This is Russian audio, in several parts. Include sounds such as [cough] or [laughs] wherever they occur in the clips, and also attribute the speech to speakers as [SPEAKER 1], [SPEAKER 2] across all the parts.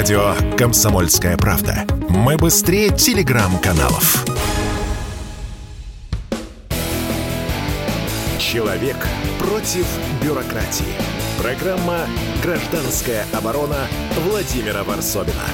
[SPEAKER 1] Радио «Комсомольская правда». Мы быстрее телеграм-каналов. Человек против бюрократии. Программа «Гражданская оборона» Владимира Варсобина.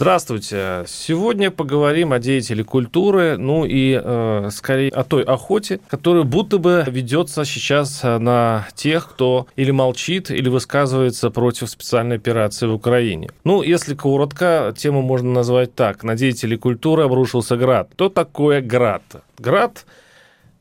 [SPEAKER 2] Здравствуйте. Сегодня поговорим о деятеле культуры, ну и э, скорее о той охоте, которая будто бы ведется сейчас на тех, кто или молчит, или высказывается против специальной операции в Украине. Ну, если коротко, тему можно назвать так. На деятелей культуры обрушился град. Что такое град? Град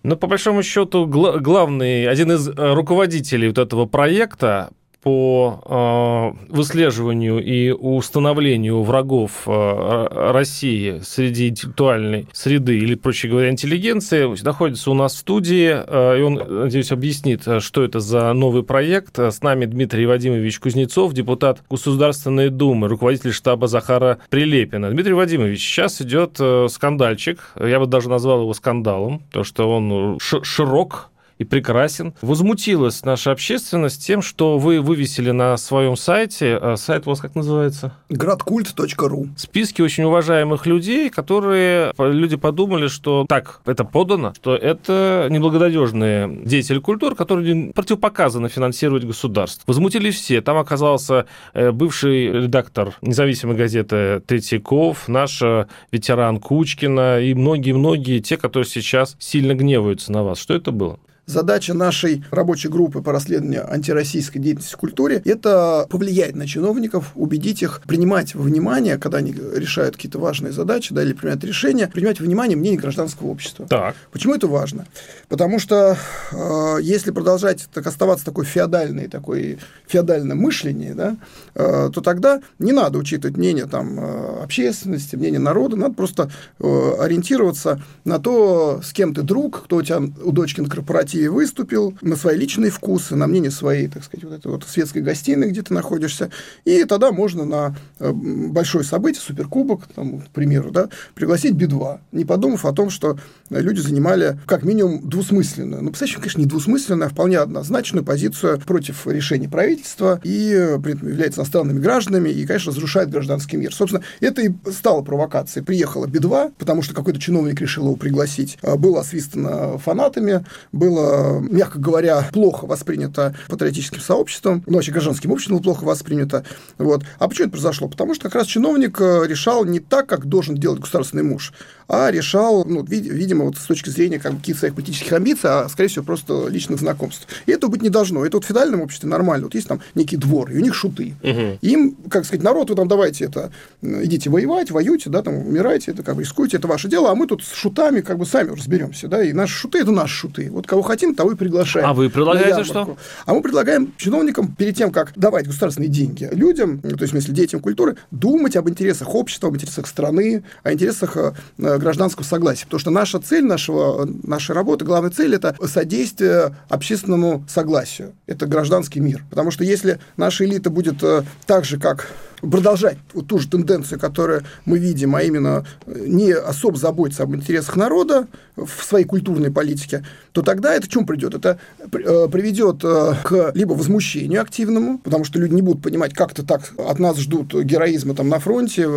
[SPEAKER 2] ну, по большому счету, главный, один из э, руководителей вот этого проекта по э, выслеживанию и установлению врагов э, России среди интеллектуальной среды или, проще говоря, интеллигенции находится у нас в студии, э, и он, надеюсь, объяснит, что это за новый проект. С нами Дмитрий Вадимович Кузнецов, депутат Государственной Думы, руководитель штаба Захара Прилепина. Дмитрий Вадимович, сейчас идет скандальчик, я бы даже назвал его скандалом, то что он широк, и прекрасен. Возмутилась наша общественность тем, что вы вывесили на своем сайте, а сайт у вас как называется?
[SPEAKER 3] Градкульт.ру.
[SPEAKER 2] Списки очень уважаемых людей, которые люди подумали, что так, это подано, что это неблагонадежные деятели культуры, которые противопоказано финансировать государство. Возмутились все. Там оказался э, бывший редактор независимой газеты Третьяков, наш э, ветеран Кучкина и многие-многие те, которые сейчас сильно гневаются на вас. Что это было?
[SPEAKER 3] Задача нашей рабочей группы по расследованию антироссийской деятельности в культуре – это повлиять на чиновников, убедить их принимать во внимание, когда они решают какие-то важные задачи да, или принимают решения, принимать во внимание мнение гражданского общества.
[SPEAKER 2] Так.
[SPEAKER 3] Почему это важно? Потому что э, если продолжать так, оставаться такой феодальной, такой феодальном мышлении, да, э, то тогда не надо учитывать мнение там, э, общественности, мнение народа, надо просто э, ориентироваться на то, с кем ты друг, кто у тебя у дочки на корпоративе России выступил, на свои личные вкусы, на мнение своей, так сказать, вот этой вот светской гостиной, где ты находишься, и тогда можно на э, большое событие, суперкубок, там, к примеру, да, пригласить Би-2, не подумав о том, что люди занимали как минимум двусмысленную, ну, представляешь, конечно, не двусмысленную, а вполне однозначную позицию против решений правительства и при этом являются иностранными гражданами и, конечно, разрушает гражданский мир. Собственно, это и стало провокацией. Приехала Би-2, потому что какой-то чиновник решил его пригласить, а, было освистано фанатами, было мягко говоря, плохо воспринято патриотическим сообществом, ну, вообще гражданским обществом было плохо воспринято. Вот. А почему это произошло? Потому что как раз чиновник э, решал не так, как должен делать государственный муж, а решал, ну, видимо, вот с точки зрения как каких-то своих политических амбиций, а, скорее всего, просто личных знакомств. И этого быть не должно. Это вот в федеральном обществе нормально. Вот есть там некий двор, и у них шуты. Угу. Им, как сказать, народ, вы там давайте это, идите воевать, воюйте, да, там, умирайте, это как бы рискуйте, это ваше дело, а мы тут с шутами как бы сами разберемся, да, и наши шуты – это наши шуты. Вот кого хотим, того и приглашаем.
[SPEAKER 2] А вы предлагаете что?
[SPEAKER 3] А мы предлагаем чиновникам перед тем, как давать государственные деньги людям, то есть, в смысле, детям культуры, думать об интересах общества, об интересах страны, о интересах э, гражданского согласия. Потому что наша цель нашего, нашей работы, главная цель – это содействие общественному согласию. Это гражданский мир. Потому что если наша элита будет э, так же, как продолжать вот ту же тенденцию, которую мы видим, а именно э, не особо заботиться об интересах народа в своей культурной политике, то тогда это в чем придет? Это э, приведет э, к либо возмущению активному, потому что люди не будут понимать, как-то так от нас ждут героизма там на фронте,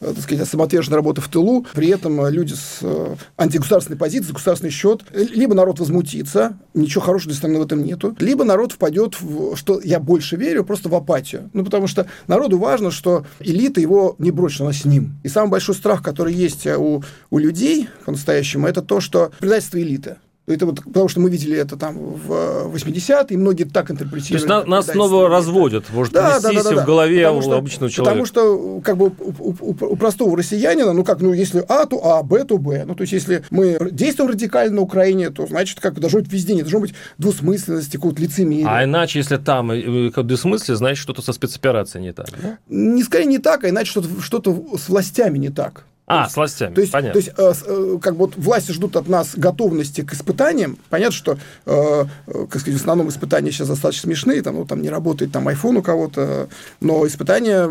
[SPEAKER 3] так сказать, самоотверженной работы в тылу, при этом люди с антигосударственной позицией, государственный счет, либо народ возмутится, ничего хорошего для страны в этом нету, либо народ впадет в, что я больше верю, просто в апатию. Ну, потому что народу важно важно, что элита его не бросит, она с ним. И самый большой страх, который есть у, у людей по-настоящему, это то, что предательство элиты. Это вот потому что мы видели это там в 80-е, и многие так интерпретируют.
[SPEAKER 2] То есть нас снова разводят, может да, да, да, да, в голове потому у что, обычного человека.
[SPEAKER 3] Потому что как бы у, у, у простого россиянина, ну как, ну если А, то А, Б, то Б. Ну то есть если мы действуем радикально на Украине, то значит как бы должно быть везде, не должно быть двусмысленности, какого-то лицемерия.
[SPEAKER 2] А иначе, если там двусмыслие, значит что-то со спецоперацией не так. Да?
[SPEAKER 3] Не скорее не так, а иначе что-то что с властями не так.
[SPEAKER 2] А, с властями,
[SPEAKER 3] То есть,
[SPEAKER 2] понятно.
[SPEAKER 3] то есть э, э, как бы вот власти ждут от нас готовности к испытаниям. Понятно, что, э, как сказать, в основном испытания сейчас достаточно смешные, там, ну, там не работает там iPhone у кого-то, но испытания,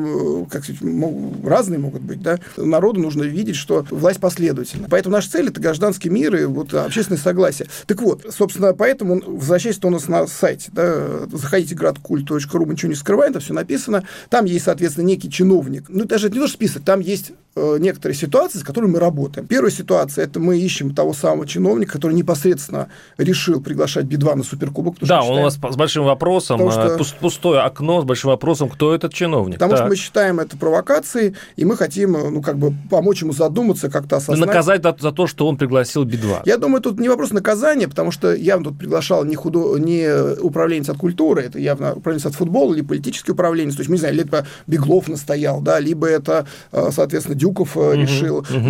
[SPEAKER 3] как сказать, мог- разные могут быть, да. Народу нужно видеть, что власть последовательна. Поэтому наша цель – это гражданский мир и вот общественное согласие. Так вот, собственно, поэтому, возвращаясь у нас на сайте, да, заходите градкульт.ру, мы ничего не скрываем, там все написано. Там есть, соответственно, некий чиновник. Ну, даже не то, что список, там есть э, некоторые ситуации, с которыми мы работаем. Первая ситуация – это мы ищем того самого чиновника, который непосредственно решил приглашать Би-2 на Суперкубок.
[SPEAKER 2] Да,
[SPEAKER 3] что
[SPEAKER 2] он у вас с большим вопросом,
[SPEAKER 3] Потому что-
[SPEAKER 2] э, пус- пустое окно с большим вопросом, кто этот чиновник.
[SPEAKER 3] Потому что
[SPEAKER 2] Так.
[SPEAKER 3] мы считаем это провокацией, и мы хотим, э, ну, как бы помочь ему задуматься, как-то осознать.
[SPEAKER 2] Наказать за, за то, что он пригласил Би-2.
[SPEAKER 3] Я думаю, тут не вопрос наказания, потому что явно тут приглашал не, худо... не управленец от культуры, это явно управленец от футбола или политический управленец. То есть, мы не знаем, либо Беглов настоял, да, либо это, э, соответственно, Дюков э, решил,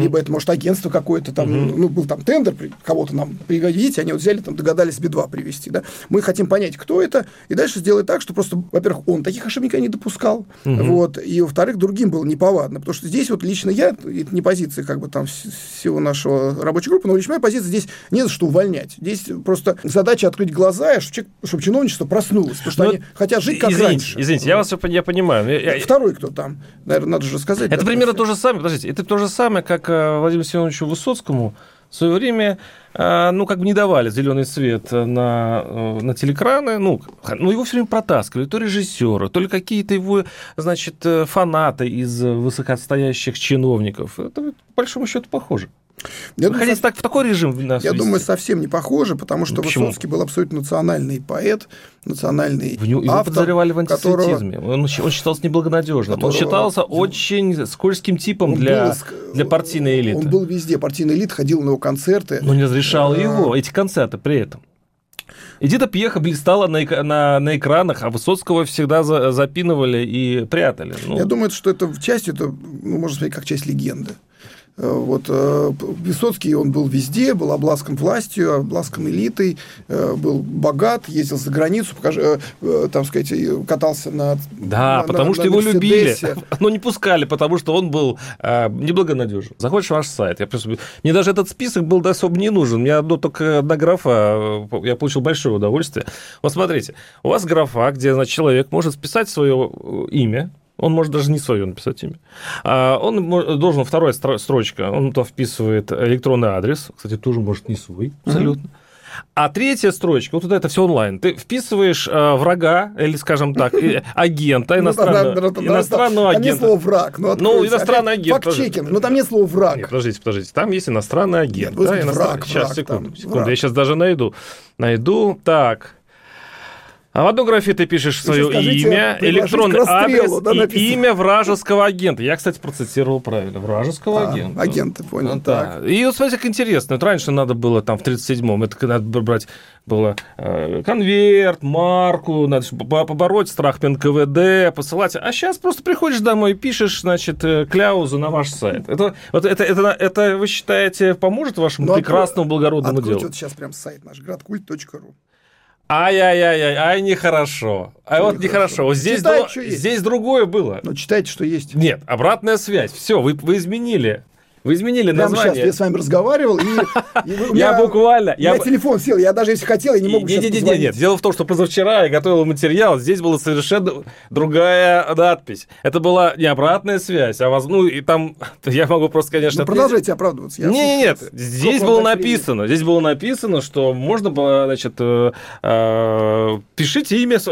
[SPEAKER 3] либо это, может, агентство какое-то там, ну, был там тендер, кого-то нам пригодите, они вот взяли, там, догадались Би-2 привести, да. Мы хотим понять, кто это, и дальше сделать так, что просто, во-первых, он таких ошибок не допускал, вот, и, во-вторых, другим было неповадно, потому что здесь вот лично я, это не позиция как бы там вс- всего нашего рабочей группы, но лично моя позиция здесь не за что увольнять. Здесь просто задача открыть глаза, чтобы, чтобы чиновничество проснулось, потому что
[SPEAKER 2] Ну,
[SPEAKER 3] они хотят жить как
[SPEAKER 2] извините,
[SPEAKER 3] раньше.
[SPEAKER 2] Извините, я вас я понимаю. но я-
[SPEAKER 3] Второй кто там? Наверное, надо же сказать.
[SPEAKER 2] Это
[SPEAKER 3] да,
[SPEAKER 2] примерно
[SPEAKER 3] то
[SPEAKER 2] же самое, подождите, это то же самое, как э, Владимиру Семеновичу Высоцкому в свое время, э, ну, как бы не давали зеленый свет на, э, на телекраны, ну, ну, его все время протаскивали, то режиссеры, то ли какие-то его, значит, фанаты из высокоотстоящих чиновников. Это, по большому счету, похоже.
[SPEAKER 3] Я
[SPEAKER 2] Вы
[SPEAKER 3] думаю,
[SPEAKER 2] так, в такой режим нас
[SPEAKER 3] Я
[SPEAKER 2] ввести?
[SPEAKER 3] думаю, совсем не похоже, потому что
[SPEAKER 2] Почему?
[SPEAKER 3] Высоцкий был абсолютно национальный поэт, национальный
[SPEAKER 2] В него, его
[SPEAKER 3] автор,
[SPEAKER 2] подозревали в
[SPEAKER 3] которого-
[SPEAKER 2] антисемитизме. Он, щ- он считался неблагонадежным. Он
[SPEAKER 3] которого-
[SPEAKER 2] считался очень скользким типом
[SPEAKER 3] Он
[SPEAKER 2] для,
[SPEAKER 3] был
[SPEAKER 2] для партийной элиты.
[SPEAKER 3] Он был везде, партийная элита, ходил на его концерты.
[SPEAKER 2] Но не разрешал
[SPEAKER 3] Э,
[SPEAKER 2] его, эти концерты при этом. Эдита Пьеха блистала на, на, на экранах, а Высоцкого всегда за- запинывали и прятали. Ну,
[SPEAKER 3] Я думаю, что это в части, это, ну, можно сказать, как часть легенды. Э, Вот э, Высоцкий, он был везде, был обласкан властью, обласкан элитой, э, был богат, ездил за границу, покажи, там сказать, катался на
[SPEAKER 2] да,
[SPEAKER 3] на-
[SPEAKER 2] потому
[SPEAKER 3] на-
[SPEAKER 2] что
[SPEAKER 3] на
[SPEAKER 2] его любили, [laughs] но не пускали, потому что он был э, неблагонадежен. Заходишь в ваш сайт, я просто... мне даже этот список был особо не нужен, мне одно только одна графа, я получил большое удовольствие. Вот смотрите, у вас графа, где значит, человек может списать свое имя, он может даже не свое написать имя. А он должен, вторая стро- строчка, он туда вписывает электронный адрес, кстати, тоже может не свой, абсолютно. А третья строчка, вот туда это все онлайн. Ты вписываешь э, врага, или, скажем так, [laughs] агента,
[SPEAKER 3] Ну,
[SPEAKER 2] иностранного, иностранного
[SPEAKER 3] Там нет
[SPEAKER 2] агента.
[SPEAKER 3] слова враг. Ну,
[SPEAKER 2] Ну, иностранный агент.
[SPEAKER 3] Факт-чекинг, но там нет слова враг.
[SPEAKER 2] Нет, подождите, подождите. Там есть иностранный агент.
[SPEAKER 3] Враг,
[SPEAKER 2] Сейчас, секунду, секунду. Я сейчас даже найду. Найду. Так. А в одной графе ты пишешь свое
[SPEAKER 3] скажите,
[SPEAKER 2] имя, электронный
[SPEAKER 3] расстрелу,
[SPEAKER 2] адрес
[SPEAKER 3] да,
[SPEAKER 2] и
[SPEAKER 3] написано.
[SPEAKER 2] имя вражеского агента. Я, кстати, процитировал правильно. Вражеского
[SPEAKER 3] А,
[SPEAKER 2] агента.
[SPEAKER 3] агента, понял,
[SPEAKER 2] Ну, да. И вот смотрите, как интересно. Вот раньше надо было там в 37-м, это надо брать было э, конверт, марку, надо побороть страх НКВД, посылать. А сейчас просто приходишь домой, пишешь, значит, э, кляузу на ваш сайт. Это, вот это, это, это, вы считаете, поможет вашему
[SPEAKER 3] Ну, открой-
[SPEAKER 2] прекрасному благородному
[SPEAKER 3] Откройте
[SPEAKER 2] делу?
[SPEAKER 3] сейчас прям сайт наш, градкульт.ру.
[SPEAKER 2] Ай-яй-яй-яй, ай, нехорошо. А вот
[SPEAKER 3] нехорошо?
[SPEAKER 2] Вот здесь,
[SPEAKER 3] Читай, есть.
[SPEAKER 2] здесь другое было.
[SPEAKER 3] Ну, читайте, что есть.
[SPEAKER 2] Нет, обратная связь. Все, вы, вы изменили. Вы изменили
[SPEAKER 3] Прямо сейчас
[SPEAKER 2] название.
[SPEAKER 3] я с вами разговаривал, и, и [laughs] у
[SPEAKER 2] Я
[SPEAKER 3] меня-
[SPEAKER 2] буквально-
[SPEAKER 3] У меня
[SPEAKER 2] я
[SPEAKER 3] телефон сел, я даже если хотел, я не сейчас
[SPEAKER 2] Нет, нет, нет,
[SPEAKER 3] позвонить.
[SPEAKER 2] нет. Дело в том, что позавчера я готовил материал, здесь была совершенно другая надпись. Это была не обратная связь, а воз- ну и там [laughs] я могу просто, конечно,
[SPEAKER 3] Ну,
[SPEAKER 2] ответить.
[SPEAKER 3] продолжайте оправдываться.
[SPEAKER 2] Не, не, нет,
[SPEAKER 3] слушаю.
[SPEAKER 2] здесь
[SPEAKER 3] Сколько
[SPEAKER 2] было написано, здесь было написано, что можно было, значит, э, э, пишите имя э,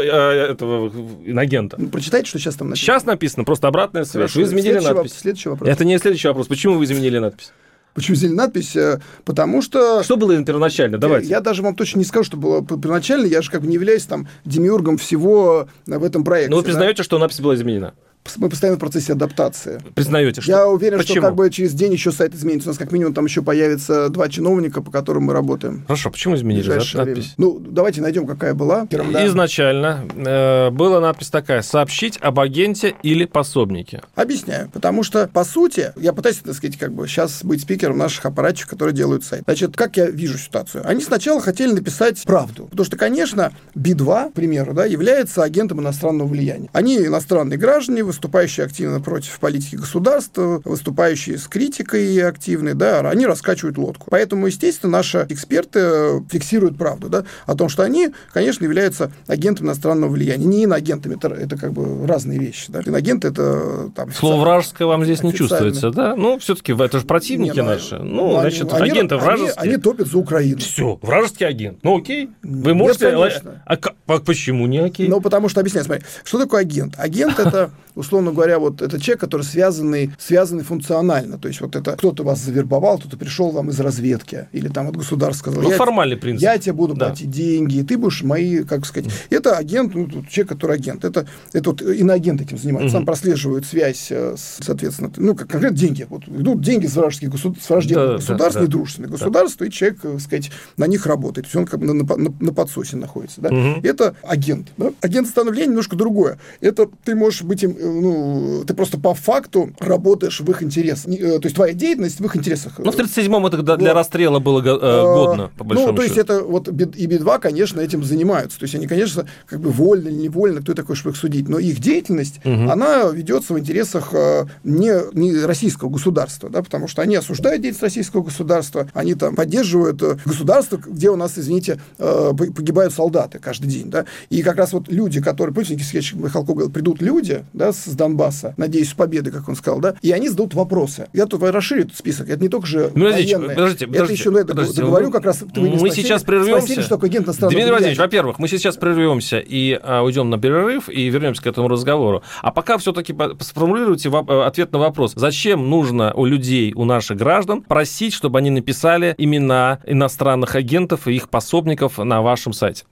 [SPEAKER 2] этого инагента.
[SPEAKER 3] Ну, прочитайте, что сейчас там написано.
[SPEAKER 2] Сейчас написано просто обратная связь.
[SPEAKER 3] Хорошо.
[SPEAKER 2] Вы изменили
[SPEAKER 3] Следующий
[SPEAKER 2] надпись.
[SPEAKER 3] вопрос, Следующий вопрос.
[SPEAKER 2] Это не следующий вопрос. Почему вы изменили надпись?
[SPEAKER 3] Почему сделали надпись? Э, Потому что...
[SPEAKER 2] Что было первоначально? Давайте.
[SPEAKER 3] Я даже вам точно не скажу, что было первоначально. Я же как бы не являюсь там демиургом всего э, в этом проекте.
[SPEAKER 2] Но вы
[SPEAKER 3] да.
[SPEAKER 2] признаете, что надпись была изменена?
[SPEAKER 3] Мы постоянно в процессе адаптации.
[SPEAKER 2] Признаете, что?
[SPEAKER 3] Я уверен,
[SPEAKER 2] Почему?
[SPEAKER 3] что как бы через день еще сайт изменится. У нас как минимум там еще появится два чиновника, по которым мы работаем.
[SPEAKER 2] Хорошо, почему изменили надпись?
[SPEAKER 3] Ну, давайте найдем, какая была. Да.
[SPEAKER 2] Изначально э, была надпись такая: сообщить об агенте или пособнике.
[SPEAKER 3] Объясняю. Потому что, по сути, я пытаюсь, так сказать, как бы сейчас быть спикером наших аппаратчиков, которые делают сайт. Значит, как я вижу ситуацию? Они сначала хотели написать правду. Потому что, конечно, Би-2, к примеру, да, является агентом иностранного влияния. Они иностранные граждане, выступающие активно против политики государства, выступающие с критикой активной, да, они раскачивают лодку. Поэтому, естественно, наши эксперты фиксируют правду, да, о том, что они, конечно, являются агентами иностранного влияния. Не иноагентами, это, это как бы разные вещи. Да. Иноагент это там...
[SPEAKER 2] Слово вражеское вам здесь не чувствуется, да? Ну, все-таки это же противники не, ну, наши. Ну, ну значит, они, агенты вражеские.
[SPEAKER 3] Они, они топят за Украину.
[SPEAKER 2] Все, вражеский агент. Ну, окей. Вы можете... Нет, а, а почему не окей?
[SPEAKER 3] Ну, потому что, объясняю, смотри, что такое агент? Агент это [laughs] условно говоря, вот это человек, который связанный, связанный функционально. То есть вот это кто-то вас завербовал, кто-то пришел вам из разведки, или там от государства сказал,
[SPEAKER 2] ну, формальный принцип.
[SPEAKER 3] я тебе буду да. платить деньги, и ты будешь мои, как сказать, это агент, ну, человек, который агент, это, это вот иноагент этим занимается, угу. сам прослеживает связь, э, соответственно, ну, как конкретно деньги, вот идут деньги с вражеских государств, с враждебных да, государств, да, недружественных да. государств, и человек, так сказать, на них работает, то есть он как бы на, на, на подсосе находится, да? угу. это агент. Да? Агент становления немножко другое. Это ты можешь быть, им, э, ну, ты просто по факту работаешь в их интересах. Э, то есть твоя деятельность в их интересах.
[SPEAKER 2] Ну, в 37-м это для вот. расстрела было э, а, годно, по большому
[SPEAKER 3] Ну, то есть это вот и Би-2, конечно, этим занимаются. То есть они, конечно, как бы вольно или невольно, кто такой, чтобы их судить. Но их деятельность, угу. она ведется в интересах э, не, не российского государства, да, потому что они осуждают деятельность российского государства, они там поддерживают государство, где у нас, извините, погибают солдаты каждый день, да. И как раз вот люди, которые, помните, Михалков говорил, придут люди, да, с Донбасса, надеюсь, с победы, как он сказал, да, и они зададут вопросы. Я тут расширю этот список. Это не только же
[SPEAKER 2] подождите, военные. Подождите,
[SPEAKER 3] подождите, это еще, ну, это подождите, договорю как раз.
[SPEAKER 2] Вы мы спросили, сейчас прервемся. Спросили,
[SPEAKER 3] что агент
[SPEAKER 2] Дмитрий Владимирович, во-первых, мы сейчас прервемся и а, уйдем на перерыв и вернемся к этому разговору. А пока все-таки сформулируйте э, ответ на вопрос. Зачем нужно у людей, у наших граждан просить, чтобы они написали имена иностранных агентов и их пособников на вашем сайте?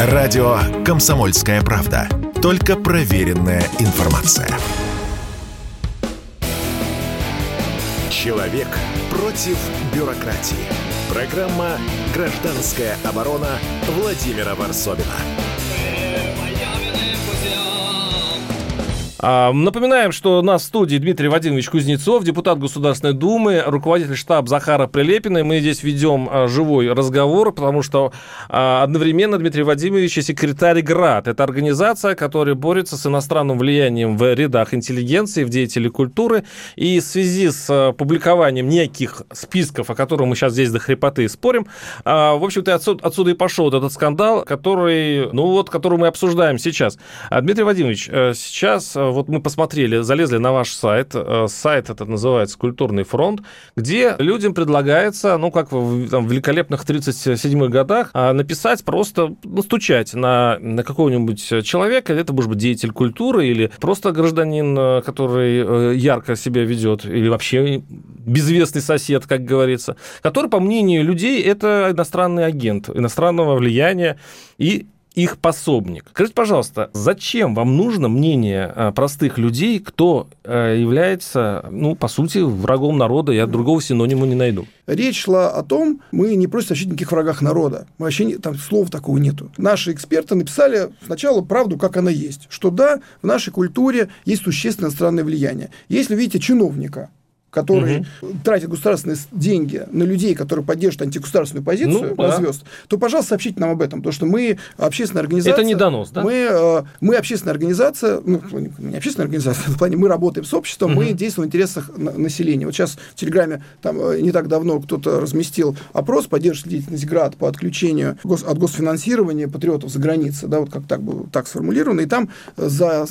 [SPEAKER 1] Радио «Комсомольская правда». Только проверенная информация. Человек против бюрократии. Программа «Гражданская оборона» Владимира Варсобина.
[SPEAKER 2] Напоминаем, что у нас в студии Дмитрий Вадимович Кузнецов, депутат Государственной Думы, руководитель штаба Захара Прилепина. Мы здесь ведем а, живой разговор, потому что а, одновременно Дмитрий Вадимович и секретарь ГРАД. Это организация, которая борется с иностранным влиянием в рядах интеллигенции, в деятелей культуры. И в связи с публикованием неких списков, о которых мы сейчас здесь до хрипоты спорим, в общем-то, отсюда, отсюда и пошел вот этот скандал, который, ну вот, который мы обсуждаем сейчас. Дмитрий Вадимович, э, сейчас э, вот мы посмотрели, залезли на ваш сайт, э, сайт этот называется «Культурный фронт», где людям предлагается, ну, как в там, великолепных 37-х годах, а, написать просто, настучать на, на какого-нибудь человека, это может быть деятель культуры или просто гражданин, э, который э, ярко себя ведет, или вообще безвестный сосед, как говорится, который, по мнению людей, это иностранный агент, иностранного влияния, и их пособник. Скажите, пожалуйста, зачем вам нужно мнение э, простых людей, кто э, является, ну, по сути, врагом народа? Я другого синонима не найду.
[SPEAKER 3] Речь шла о том, мы не просим сообщить никаких врагах народа. Вообще там слов такого нету. Наши эксперты написали сначала правду, как она есть. Что да, в нашей культуре есть существенное иностранное влияние. Если видите чиновника, который угу. тратит государственные деньги на людей, которые поддерживают антигосударственную позицию ну, да. звезд, то, пожалуйста, сообщите нам об этом, потому что мы общественная организация.
[SPEAKER 2] Это не донос, да?
[SPEAKER 3] Мы, э, мы общественная организация, ну, не общественная организация, [laughs] в плане мы работаем с обществом, угу. мы действуем в интересах населения. Вот сейчас в Телеграме там э, не так давно кто-то разместил опрос, поддерживает деятельность ГРАД по отключению гос, от госфинансирования патриотов за границей, да, вот как так было так сформулировано, и там за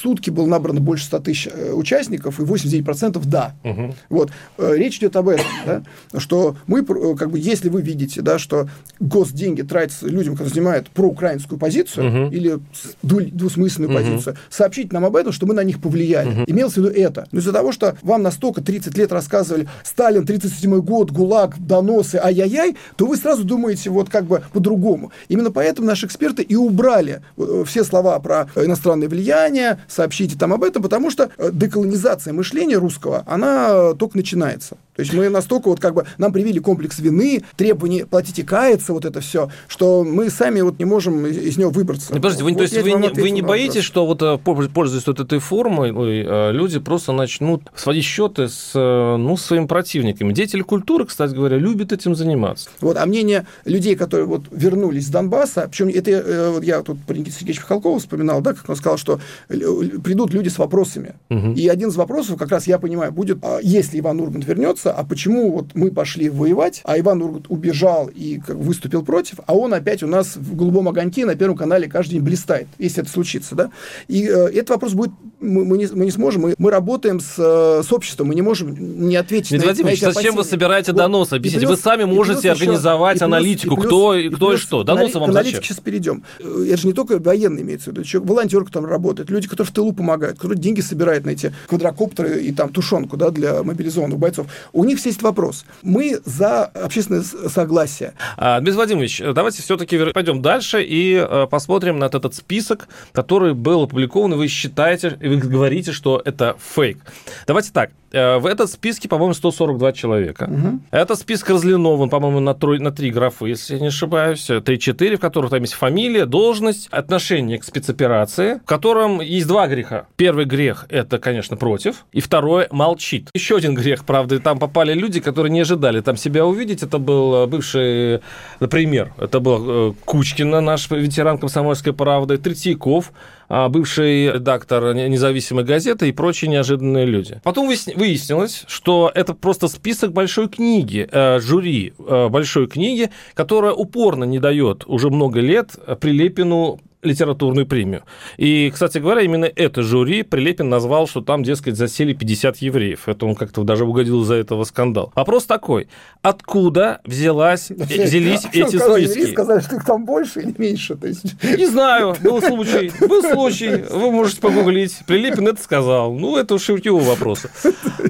[SPEAKER 3] сутки было набрано больше 100 тысяч э, участников, и 89% да. Угу. Угу. Вот. Э, речь идет об этом, да, что мы, э, как бы, если вы видите, да, что госденьги тратятся людям, которые занимают проукраинскую позицию угу. или двусмысленную угу. позицию, сообщите нам об этом, что мы на них повлияли. Угу. Имелось в виду это. Но из-за того, что вам настолько 30 лет рассказывали Сталин, 37 год, ГУЛАГ, доносы, ай-яй-яй, то вы сразу думаете вот как бы по-другому. Именно поэтому наши эксперты и убрали э, все слова про иностранное влияние, сообщите там об этом, потому что деколонизация мышления русского, она только начинается. То есть мы настолько вот как бы нам привили комплекс вины, требование платить и каяться, вот это все, что мы сами вот не можем из него выбраться.
[SPEAKER 2] Ну, подождите, вы,
[SPEAKER 3] вот
[SPEAKER 2] то есть вы не, вы не боитесь, что вот э, пользуясь вот этой формой, э, люди просто начнут сводить счеты с э, ну, своими противниками? Деятели культуры, кстати говоря, любят этим заниматься.
[SPEAKER 3] Вот, а мнение людей, которые вот вернулись с Донбасса, причем это вот я тут про Никита Сергеевича Михалкова вспоминал, да, как он сказал, что придут люди с вопросами. Угу. И один из вопросов, как раз я понимаю, будет, а если Иван Ургант вернется, а почему вот мы пошли воевать, а Иван Ургант убежал и выступил против, а он опять у нас в голубом огоньке на Первом канале каждый день блистает, если это случится, да? И э, этот вопрос будет, мы, мы, не, мы не сможем, мы, мы работаем с, э, с обществом, мы не можем не ответить
[SPEAKER 2] Дмитрий
[SPEAKER 3] на,
[SPEAKER 2] Владимирович,
[SPEAKER 3] на эти
[SPEAKER 2] зачем вы собираете доносы? Объясните,
[SPEAKER 3] И
[SPEAKER 2] вы
[SPEAKER 3] плюс-
[SPEAKER 2] сами
[SPEAKER 3] и плюс
[SPEAKER 2] можете
[SPEAKER 3] еще-
[SPEAKER 2] организовать
[SPEAKER 3] и плюс-
[SPEAKER 2] аналитику,
[SPEAKER 3] и плюс-
[SPEAKER 2] кто,
[SPEAKER 3] и
[SPEAKER 2] кто и
[SPEAKER 3] плюс
[SPEAKER 2] что.
[SPEAKER 3] к
[SPEAKER 2] Доносы вам
[SPEAKER 3] к
[SPEAKER 2] зачем?
[SPEAKER 3] сейчас перейдем. Э, Это же не только военные имеется в виду, волонтеры, которые там работают, люди, которые в тылу помогают, которые деньги собирают на эти квадрокоптеры и там тушенку да, для мобилизованных бойцов. У них есть вопрос. Мы за общественное согласие.
[SPEAKER 2] А, Дмитрий Владимирович, давайте все-таки пойдем дальше и э, посмотрим на этот список, который был опубликован, и вы считаете, и вы говорите, что это фейк. Давайте так. Э, В этот списке, по-моему, 142 человека. Это список разлинован, по-моему, на, трой- на три графы, если я не ошибаюсь. 3-4, в которых там есть фамилия, должность, отношение к спецоперации, в котором есть два греха. Первый грех – это, конечно, против, и второе – молчит. Еще один грех, правда, там попали люди, которые не ожидали там себя увидеть. Это был э, бывший, например, это был э, Кучкина, наш ветеран комсомольской правды, Третьяков, а, бывший редактор независимой газеты и прочие неожиданные люди. Потом выясни- выяснилось, что это просто список большой книги, э, жюри э, большой книги, которая упорно не дает уже много лет Прилепину литературную премию. И, кстати говоря, именно это жюри Прилепин назвал, что там, дескать, засели 50 евреев. Это он как-то даже угодил за этого скандал. Вопрос такой. Откуда взялась, [laughs] э, взялись
[SPEAKER 3] А
[SPEAKER 2] эти
[SPEAKER 3] сказали,
[SPEAKER 2] списки?
[SPEAKER 3] сказали, что их там больше или меньше? То есть...
[SPEAKER 2] Не знаю, был [laughs] случай. Был случай. Вы можете погуглить. Прилепин это сказал. Ну, это уж его вопросы.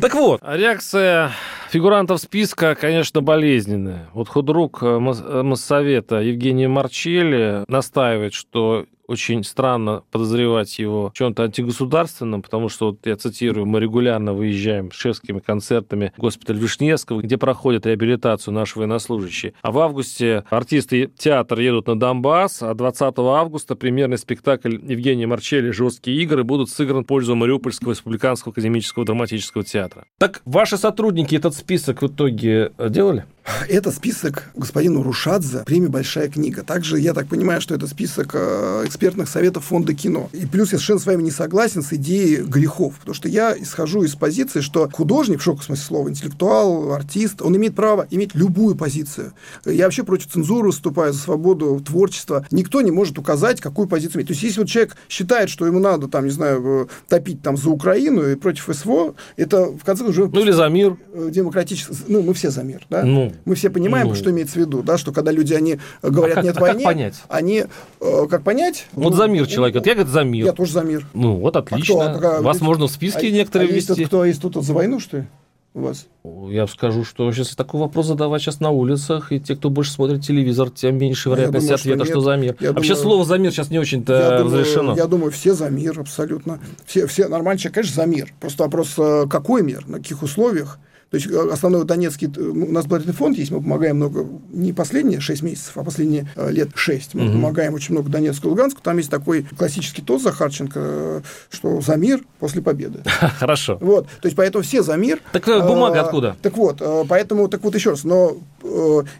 [SPEAKER 2] Так вот, реакция фигурантов списка, конечно, болезненная. Вот худрук э, э, Моссовета Евгения Марчелли настаивает, что очень странно подозревать его в чем-то антигосударственном, потому что, вот я цитирую, мы регулярно выезжаем с шефскими концертами в госпиталь Вишневского, где проходят реабилитацию наши военнослужащие. А в августе артисты театра едут на Донбасс, а 20 августа премьерный спектакль Евгения Марчелли «Жесткие игры» будут сыгран в пользу Мариупольского республиканского академического драматического театра. Так ваши сотрудники этот список в итоге э, делали?
[SPEAKER 3] Это список господина Рушадзе, премия «Большая книга». Также, я так понимаю, что это список э, экспертных советов фонда кино. И плюс я совершенно с вами не согласен с идеей грехов, потому что я исхожу из позиции, что художник, в широком смысле слова, интеллектуал, артист, он имеет право иметь любую позицию. Я вообще против цензуры выступаю, за свободу творчества. Никто не может указать, какую позицию иметь. То есть, если вот человек считает, что ему надо, там, не знаю, э, топить там за Украину и против СВО, это, в конце концов, уже
[SPEAKER 2] Ну или за мир?
[SPEAKER 3] демократически... Ну, мы все за мир, да?
[SPEAKER 2] Ну,
[SPEAKER 3] Мы все понимаем,
[SPEAKER 2] Ну.
[SPEAKER 3] что имеется в виду, да, что когда люди, они э, говорят
[SPEAKER 2] А как-
[SPEAKER 3] нет
[SPEAKER 2] а как
[SPEAKER 3] войне,
[SPEAKER 2] понять?
[SPEAKER 3] они, э, как понять?
[SPEAKER 2] Вот
[SPEAKER 3] Ну,
[SPEAKER 2] за мир человек. говорит, Я, говорит, за мир.
[SPEAKER 3] Я тоже за мир.
[SPEAKER 2] Ну, вот отлично.
[SPEAKER 3] А кто? А,
[SPEAKER 2] Вас
[SPEAKER 3] люди-
[SPEAKER 2] можно в списке
[SPEAKER 3] а,
[SPEAKER 2] некоторые
[SPEAKER 3] а есть
[SPEAKER 2] ввести.
[SPEAKER 3] тот, кто есть тут за войну, что ли? У вас?
[SPEAKER 2] Я скажу, что сейчас такой вопрос задавать сейчас на улицах, и те, кто больше смотрит телевизор, тем меньше
[SPEAKER 3] А
[SPEAKER 2] вероятность
[SPEAKER 3] думаю, что
[SPEAKER 2] ответа, что,
[SPEAKER 3] нет.
[SPEAKER 2] за мир.
[SPEAKER 3] Я
[SPEAKER 2] Вообще
[SPEAKER 3] думаю-
[SPEAKER 2] слово за мир сейчас не очень-то
[SPEAKER 3] я, думаю,
[SPEAKER 2] разрешено.
[SPEAKER 3] я думаю, все за мир, абсолютно. Все, все нормальные человек, конечно, за мир. Просто вопрос, э, какой мир, на каких условиях. То есть э, основной Донецкий, э, у нас благотворительный фонд есть, мы помогаем много, не последние 6 месяцев, а последние э, лет 6. Мы
[SPEAKER 2] Мгм.
[SPEAKER 3] помогаем очень много Донецку и Луганску. Там есть такой классический тост Захарченко, что за мир после победы. [laughs]
[SPEAKER 2] Хорошо.
[SPEAKER 3] Вот, то есть поэтому все за мир.
[SPEAKER 2] Так бумага
[SPEAKER 3] А,
[SPEAKER 2] откуда?
[SPEAKER 3] Так вот, поэтому, так вот еще раз, но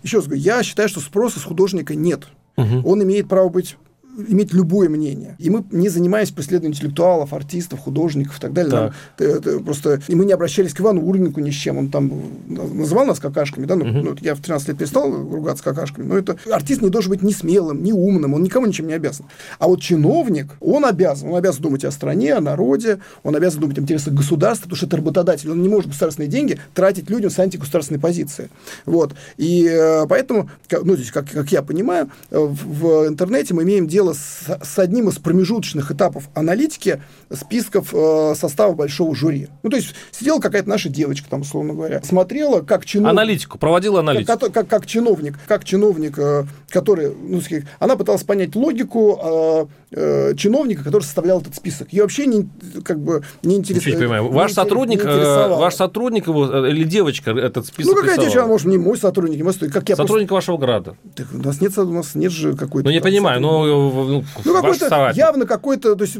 [SPEAKER 3] еще раз говорю, я считаю, что спроса с художника нет.
[SPEAKER 2] Мгм.
[SPEAKER 3] Он имеет право быть иметь любое мнение. И мы не занимаемся преследованием интеллектуалов, артистов, художников и так далее. Нам,
[SPEAKER 2] Так.
[SPEAKER 3] э, это просто... И мы не обращались к Ивану Урнику ни с чем. Он там называл нас какашками, да? Ну,
[SPEAKER 2] Мгм.
[SPEAKER 3] ну, я в 13 лет перестал ругаться какашками. Но это... Артист не должен быть ни смелым, ни умным. Он никому ничем не обязан. А вот чиновник, он обязан. Он обязан думать о стране, о народе. Он обязан думать о интересах государства, потому что это работодатель. Он не может государственные деньги тратить людям с антигосударственной позиции. Вот. И э, поэтому, ну, здесь, как, как я понимаю, э, в интернете мы имеем дело с, с одним из промежуточных этапов аналитики списков э, состава большого жюри. Ну, то есть сидела какая-то наша девочка, там, условно говоря, смотрела, как чиновник...
[SPEAKER 2] Аналитику, проводила аналитику.
[SPEAKER 3] Как, как, как чиновник, как чиновник, э, который, ну, она пыталась понять логику, э, э, чиновника, который составлял этот список. Ее вообще не, как бы, не интересует.
[SPEAKER 2] Не понимаю. Ваш сотрудник, э, ваш сотрудник его, э, или девочка этот список
[SPEAKER 3] Ну, какая девочка, может, не мой сотрудник, не мой сотрудник. Как я
[SPEAKER 2] сотрудник просто... вашего града.
[SPEAKER 3] Так, у, нас нет, у нас нет же какой-то...
[SPEAKER 2] Ну, не понимаю, но... Ну,
[SPEAKER 3] ну какой-то, явно какой-то... То есть,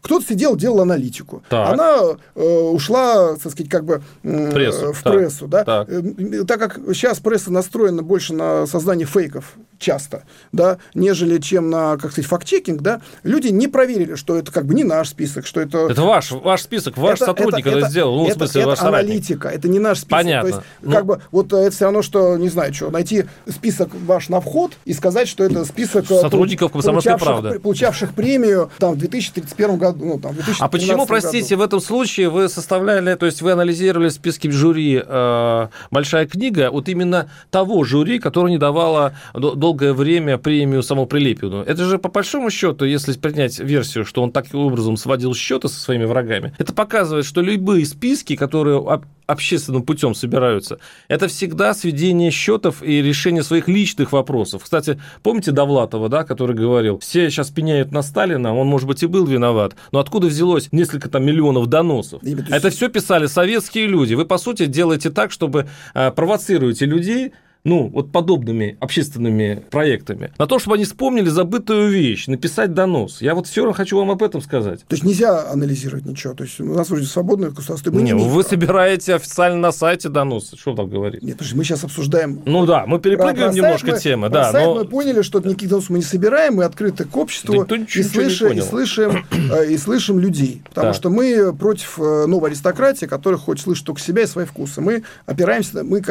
[SPEAKER 3] кто-то сидел, делал аналитику. Так. Она э, ушла, так сказать, как бы э, прессу. в так. прессу. Да? Так. Э, так как сейчас пресса настроена больше на создание фейков, часто, да, нежели чем на, как сказать, факт-чекинг, да, люди не проверили, что это как бы не наш список, что это...
[SPEAKER 2] Это ваш, ваш список, ваш это, сотрудник это, это сделал, ну,
[SPEAKER 3] это,
[SPEAKER 2] в смысле,
[SPEAKER 3] это
[SPEAKER 2] ваш
[SPEAKER 3] аналитика,
[SPEAKER 2] соратник.
[SPEAKER 3] это не наш список.
[SPEAKER 2] Понятно.
[SPEAKER 3] То есть, ну... как бы, вот это все равно, что, не знаю, что, найти список ваш на вход и сказать, что это список...
[SPEAKER 2] Э, Сотрудников комсомольской правды.
[SPEAKER 3] Получавших премию там в 2031 году, ну, там, в 2013
[SPEAKER 2] А почему, простите,
[SPEAKER 3] году.
[SPEAKER 2] в этом случае вы составляли, то есть вы анализировали списки жюри э, «Большая книга» вот именно того жюри, которое не давало долгое время премию самому Прилепину. Это же по большому счету, если принять версию, что он таким образом сводил счеты со своими врагами, это показывает, что любые списки, которые общественным путем собираются, это всегда сведение счетов и решение своих личных вопросов. Кстати, помните Довлатова, да, который говорил, все сейчас пеняют на Сталина, он, может быть, и был виноват, но откуда взялось несколько там миллионов доносов? Это все писали советские люди. Вы, по сути, делаете так, чтобы э, провоцируете людей ну, вот подобными общественными проектами, на то, чтобы они вспомнили забытую вещь, написать донос. Я вот все равно хочу вам об этом сказать.
[SPEAKER 3] То есть нельзя анализировать ничего. То есть у нас вроде свободное государство.
[SPEAKER 2] Мы не, не вы собираете официально на сайте донос. Что там говорить?
[SPEAKER 3] Нет, потому что мы сейчас обсуждаем...
[SPEAKER 2] Ну да, мы перепрыгаем про, немножко
[SPEAKER 3] мы,
[SPEAKER 2] темы.
[SPEAKER 3] да,
[SPEAKER 2] сайт
[SPEAKER 3] но... мы поняли, что никаких доносов мы не собираем, мы открыты к обществу
[SPEAKER 2] да
[SPEAKER 3] и, слышим, и, слышим, э, и слышим людей. Потому да. что мы против э, новой аристократии, которая хочет слышать только себя и свои вкусы. Мы опираемся, мы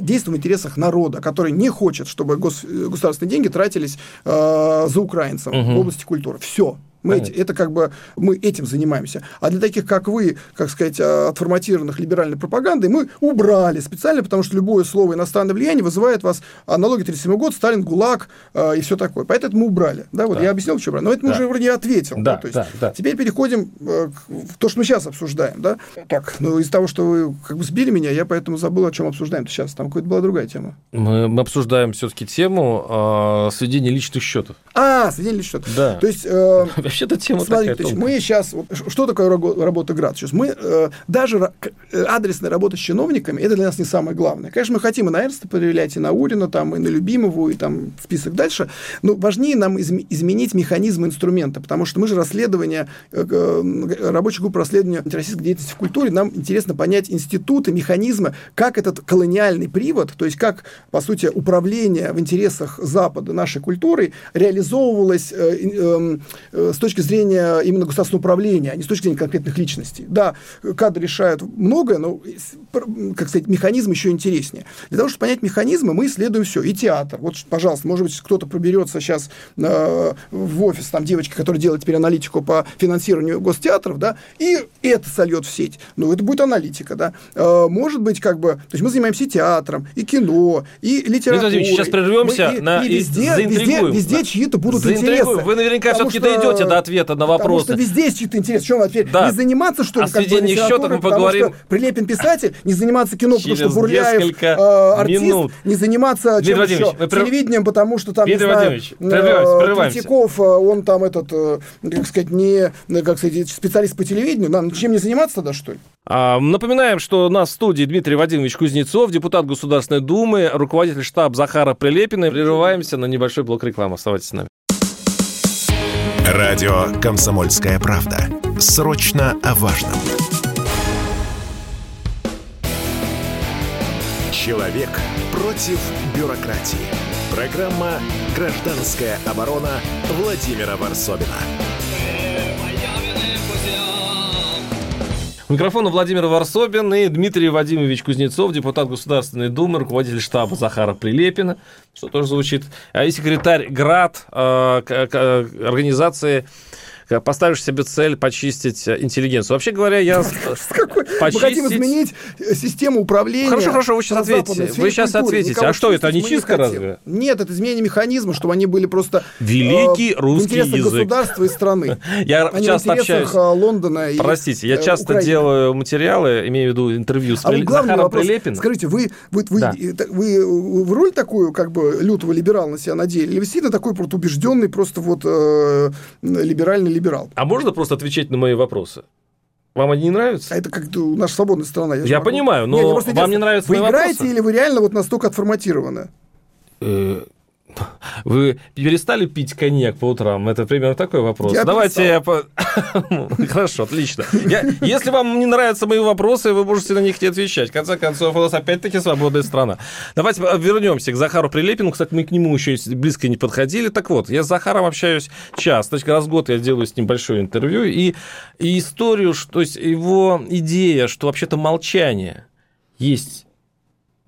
[SPEAKER 3] действуем в интересах народа, который не хочет, чтобы гос, государственные деньги тратились э, за украинцев угу. в области культуры. Все. Мы эти, это как бы мы этим занимаемся. А для таких, как вы, как сказать, э, отформатированных либеральной пропагандой, мы убрали специально, потому что любое слово иностранное влияние вызывает вас аналогия 37 год, Сталин, ГУЛАГ э, и все такое. Поэтому мы убрали. Да, вот да. я объяснил, что убрали. Но это мы да. уже вроде ответил.
[SPEAKER 2] Да,
[SPEAKER 3] да, то есть
[SPEAKER 2] да, да.
[SPEAKER 3] Теперь переходим э, к то, что мы сейчас обсуждаем. Да? Так, ну из-за того, что вы как бы сбили меня, я поэтому забыл, о чем обсуждаем сейчас. Там какая-то была другая тема.
[SPEAKER 2] Мы, мы обсуждаем все-таки тему э, сведения личных счетов.
[SPEAKER 3] А, сведения личных счетов.
[SPEAKER 2] Да.
[SPEAKER 3] То есть... Э, [laughs]
[SPEAKER 2] Вообще-то тема
[SPEAKER 3] Смотрите,
[SPEAKER 2] такая
[SPEAKER 3] то есть мы сейчас... Вот, что такое работа ГРАД? Сейчас мы э, даже э, адресная работа с чиновниками, это для нас не самое главное. Конечно, мы хотим и на Эрнста проявлять, и на Урина, там, и на Любимову, и там список дальше. Но важнее нам изм, изменить механизмы инструмента, потому что мы же расследование, э, э, рабочая группа расследования российской деятельности в культуре, нам интересно понять институты, механизмы, как этот колониальный привод, то есть как, по сути, управление в интересах Запада нашей культурой реализовывалось э, э, э, с точки зрения именно государственного управления, а не с точки зрения конкретных личностей. Да, кадры решают многое, но, как сказать, механизм еще интереснее. Для того, чтобы понять механизмы, мы исследуем все. И театр. Вот, пожалуйста, может быть, кто-то проберется сейчас э, в офис, там девочка, которая делает теперь аналитику по финансированию гостеатров, да, и это сольет в сеть. Ну, это будет аналитика, да. Э, может быть, как бы, то есть мы занимаемся и театром, и кино, и литературой.
[SPEAKER 2] сейчас прервемся
[SPEAKER 3] мы,
[SPEAKER 2] на
[SPEAKER 3] и, и везде, везде, везде чьи-то будут интересы.
[SPEAKER 2] Вы наверняка все-таки дойдете до ответа на вопрос
[SPEAKER 3] Потому что везде есть чьи-то интересы. Чем теперь? Да. Не заниматься, что ли,
[SPEAKER 2] О сведении счетов мы поговорим.
[SPEAKER 3] Прилепин писатель, не заниматься кино, потому что Бурляев э, артист, минут. не заниматься чем еще? Телевидением, потому что там,
[SPEAKER 2] Дмитрий
[SPEAKER 3] не знаю,
[SPEAKER 2] э,
[SPEAKER 3] Третьяков, э, он там этот, э, как сказать, не, как сказать, специалист по телевидению. Нам чем не заниматься тогда, что ли?
[SPEAKER 2] А, напоминаем, что у нас в студии Дмитрий Вадимович Кузнецов, депутат Государственной Думы, руководитель штаба Захара Прилепина. Прерываемся на небольшой блок рекламы. Оставайтесь с нами.
[SPEAKER 1] Радио «Комсомольская правда». Срочно о важном. Человек против бюрократии. Программа «Гражданская оборона» Владимира Варсобина.
[SPEAKER 2] У микрофона Владимир Варсобин и Дмитрий Вадимович Кузнецов, депутат Государственной Думы, руководитель штаба Захара Прилепина, что тоже звучит, а и секретарь ГРАД, э, организации поставишь себе цель почистить интеллигенцию. Вообще говоря, я... [laughs]
[SPEAKER 3] Мы хотим изменить систему управления.
[SPEAKER 2] Хорошо, хорошо, вы сейчас ответите. Вы сейчас ответите. А что, это не чистка разве?
[SPEAKER 3] Нет, это изменение механизма, чтобы они были просто...
[SPEAKER 2] Великий русский язык.
[SPEAKER 3] государства и страны. [laughs]
[SPEAKER 2] Я часто общаюсь...
[SPEAKER 3] Лондона и
[SPEAKER 2] Простите, я часто делаю материалы, имею в виду интервью с
[SPEAKER 3] а Захаром Прилепиным. Скажите, вы, в роль такую, как бы, лютого либерала на себя надели? Или вы действительно такой вот убежденный, просто вот э, либеральный либерал?
[SPEAKER 2] А можно просто отвечать на мои вопросы? Вам они не нравятся?
[SPEAKER 3] А это как наша свободная страна.
[SPEAKER 2] Я, я понимаю, но Нет, вам не нравятся
[SPEAKER 3] Вы играете вопросы? или вы реально вот настолько отформатированы?
[SPEAKER 2] Э, вы перестали пить коньяк по утрам? Это примерно такой вопрос. Я Давайте я... По... [laughs] Хорошо, отлично. Я... Если вам не нравятся мои вопросы, вы можете на них не отвечать. В конце концов, у нас опять-таки свободная страна. Давайте вернемся к Захару Прилепину. Кстати, мы к нему еще близко не подходили. Так вот, я с Захаром общаюсь часто. Раз в год я делаю с ним большое интервью. И, и историю, что, то есть его идея, что вообще-то молчание есть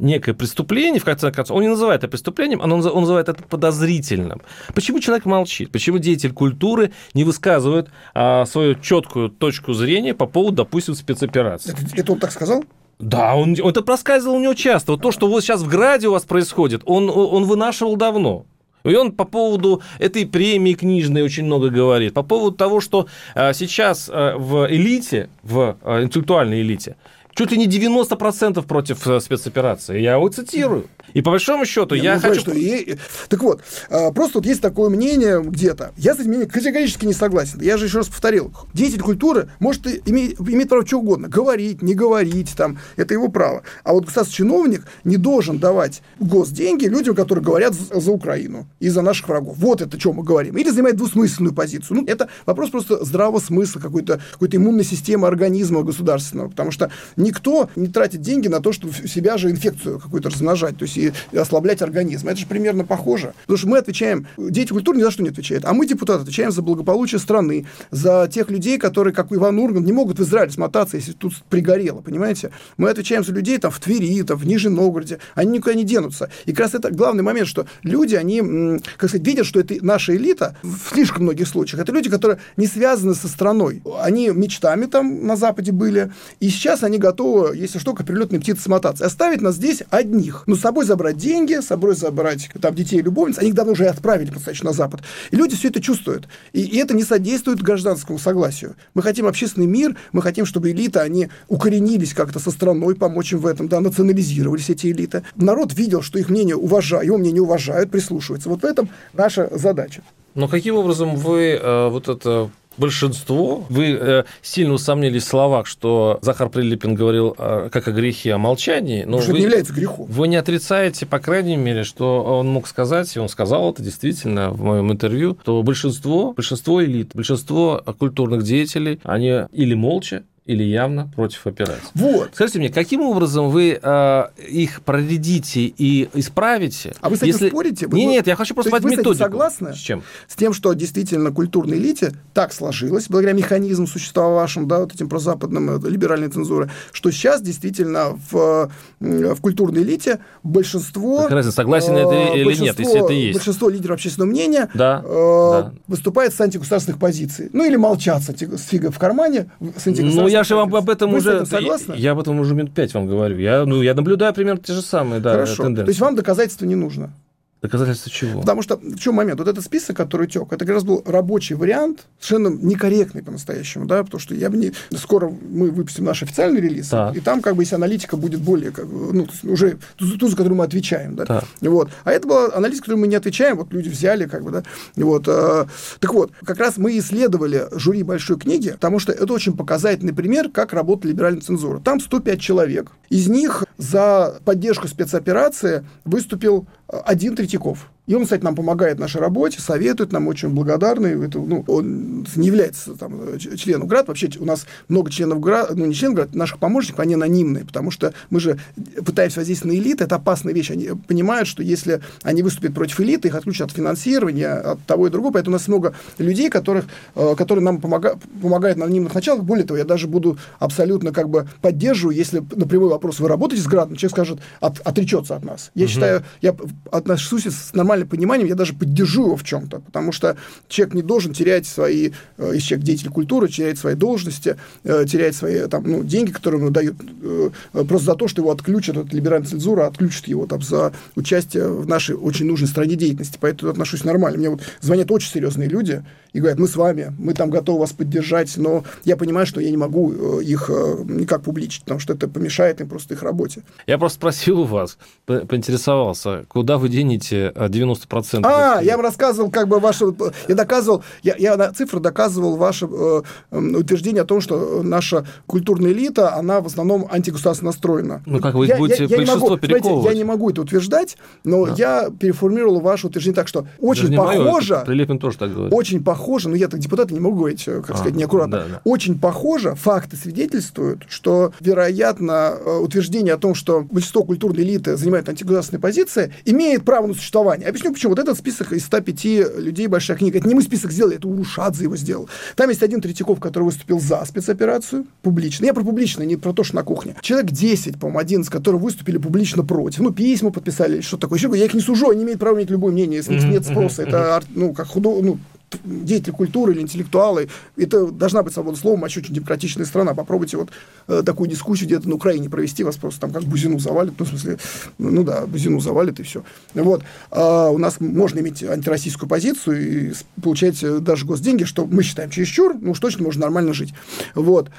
[SPEAKER 2] некое преступление, в конце концов, он не называет это преступлением, он, он называет это подозрительным. Почему человек молчит? Почему деятель культуры не высказывает а, свою четкую точку зрения по поводу, допустим, спецоперации?
[SPEAKER 3] Это, это он так сказал?
[SPEAKER 2] Да, он, он это проскальзывал у него часто. Вот то, что вот сейчас в Граде у вас происходит, он, он вынашивал давно. И он по поводу этой премии книжной очень много говорит. По поводу того, что а, сейчас а, в элите, в а, интеллектуальной элите, чуть ли не 90% против э, спецоперации. Я его цитирую. И по большому счету я, я ну, хочу... Что
[SPEAKER 3] и... Так вот, а, просто вот есть такое мнение где-то. Я с этим мнением категорически не согласен. Я же еще раз повторил. Деятель культуры может иметь, иметь право что угодно. Говорить, не говорить, там, это его право. А вот государственный чиновник не должен давать госденьги людям, которые говорят за, за Украину и за наших врагов. Вот это, о чем мы говорим. Или занимает двусмысленную позицию. Ну, это вопрос просто здравого смысла, какой-то какой иммунной системы организма государственного. Потому что никто не тратит деньги на то, чтобы себя же инфекцию какую-то размножать. То есть и ослаблять организм. Это же примерно похоже. Потому что мы отвечаем, дети культуры ни за что не отвечают, а мы, депутаты, отвечаем за благополучие страны, за тех людей, которые, как Иван Ургант, не могут в Израиль смотаться, если тут пригорело, понимаете? Мы отвечаем за людей там в Твери, там, в Нижнем Новгороде. Они никуда не денутся. И как раз это главный момент, что люди, они, как сказать, видят, что это наша элита в слишком многих случаях. Это люди, которые не связаны со страной. Они мечтами там на Западе были, и сейчас они готовы, если что, как прилетные птицы смотаться. Оставить нас здесь одних. Но с собой забрать деньги, с собой забрать там, детей и любовниц. Они их давно уже отправили, достаточно на Запад. И люди все это чувствуют. И, и это не содействует гражданскому согласию. Мы хотим общественный мир, мы хотим, чтобы элиты, они укоренились как-то со страной, помочь им в этом, да, национализировались эти элиты. Народ видел, что их мнение уважают, его мнение уважают, прислушиваются. Вот в этом наша задача.
[SPEAKER 2] Но каким образом вы э, вот это большинство. Вы э, сильно усомнились в словах, что Захар Прилепин говорил э, как о грехе, о молчании.
[SPEAKER 3] Но что вы, не является грехом.
[SPEAKER 2] Вы не отрицаете, по крайней мере, что он мог сказать, и он сказал это действительно в моем интервью, что большинство, большинство элит, большинство культурных деятелей, они или молча, или явно против операции.
[SPEAKER 3] Вот.
[SPEAKER 2] Скажите мне, каким образом вы э, их проредите и исправите?
[SPEAKER 3] А вы с этим если... спорите? Вы,
[SPEAKER 2] нет, нет, я хочу просто
[SPEAKER 3] понять
[SPEAKER 2] методику. Вы
[SPEAKER 3] согласны?
[SPEAKER 2] С чем?
[SPEAKER 3] С тем, что действительно культурной элите так сложилось, благодаря механизму существовавшим, да, вот этим прозападным э, либеральной цензуры, что сейчас действительно в, в культурной элите большинство...
[SPEAKER 2] Так, разница, согласен э, это или нет, если это есть.
[SPEAKER 3] Большинство лидеров общественного мнения
[SPEAKER 2] да, э, да.
[SPEAKER 3] выступает с антигосударственных позиций. Ну, или молчат с, с фигой в кармане, с антигосударственных
[SPEAKER 2] Ну, я же вам об этом
[SPEAKER 3] Вы
[SPEAKER 2] уже...
[SPEAKER 3] согласны?
[SPEAKER 2] Я, я об этом уже минут пять вам говорю. Я, ну, я наблюдаю примерно те же самые да,
[SPEAKER 3] Хорошо. тенденции. То есть вам доказательства не нужно?
[SPEAKER 2] Доказательства чего?
[SPEAKER 3] Потому что в чем момент? Вот этот список, который тек, это как раз был рабочий вариант, совершенно некорректный по-настоящему, да, потому что я бы не... Скоро мы выпустим наш официальный релиз,
[SPEAKER 2] да.
[SPEAKER 3] и там как бы если аналитика будет более, как ну, уже ту, ту, за которую мы отвечаем, да. да. Вот. А это была аналитика, которую мы не отвечаем, вот люди взяли, как бы, да. Вот. Э, так вот, как раз мы исследовали жюри большой книги, потому что это очень показательный пример, как работает либеральная цензура. Там 105 человек. Из них за поддержку спецоперации выступил один Третьяков. И он, кстати, нам помогает в нашей работе, советует, нам очень благодарный. Это, ну, он не является там, членом ГРАД. Вообще у нас много членов ГРАД, ну, не членов ГРАД, наших помощников, они анонимные, потому что мы же пытаемся воздействовать на элиты, это опасная вещь. Они понимают, что если они выступят против элиты, их отключат от финансирования, от того и другого. Поэтому у нас много людей, которых, э, которые нам помога, помогают на анонимных началах. Более того, я даже буду абсолютно как бы поддерживаю, если на прямой вопрос вы работаете с ГРАДом, человек скажет, от, отречется от нас. Я угу. считаю, я отношусь с нормальным нормальным пониманием я даже поддержу его в чем-то, потому что человек не должен терять свои, э, если человек деятель культуры, терять свои должности, э, терять свои там, ну, деньги, которые ему дают, э, просто за то, что его отключат от либеральной цензуры, отключат его там за участие в нашей очень нужной стране деятельности. Поэтому отношусь нормально. Мне вот звонят очень серьезные люди и говорят, мы с вами, мы там готовы вас поддержать, но я понимаю, что я не могу их никак публичить, потому что это помешает им просто их работе.
[SPEAKER 2] Я просто спросил у вас, поинтересовался, куда вы денете 90%?
[SPEAKER 3] А, я вам рассказывал, как бы ваше... Я доказывал, я, я на цифры доказывал ваше э, утверждение о том, что наша культурная элита, она в основном антигосударственно настроена.
[SPEAKER 2] Ну, как вы я, будете я, я большинство
[SPEAKER 3] могу, знаете, Я не могу это утверждать, но да. я переформировал ваше утверждение так, что очень похоже... Мое,
[SPEAKER 2] Прилепин тоже так говорит.
[SPEAKER 3] Очень похоже, но я так депутат не могу говорить, э, как а, сказать, неаккуратно. Да, да. Очень похоже, факты свидетельствуют, что, вероятно, э, утверждение о том, что большинство культурной элиты занимает антигосударственные позиции, имеет право на существование. Объясню почему. Вот этот список из 105 людей «Большая книга», это не мы список сделали, это Урушадзе его сделал. Там есть один Третьяков, который выступил за спецоперацию публично. Я про публично, не про то, что на кухне. Человек 10, по-моему, 11, которые выступили публично против. Ну, письма подписали, что такое. Еще я их не сужу, они имеют право иметь любое мнение, если mm-hmm. нет спроса. Это, ну, как худо, ну, деятели культуры или интеллектуалы. Это должна быть свобода слова, мы очень демократичная страна. Попробуйте вот э, такую дискуссию где-то на Украине провести, вас просто там как Бузину завалит, ну, в смысле, ну да, Бузину завалит и все. Вот. А у нас можно иметь антироссийскую позицию и получать э, даже госденьги, что мы считаем чересчур, ну уж точно можно нормально жить. Вот.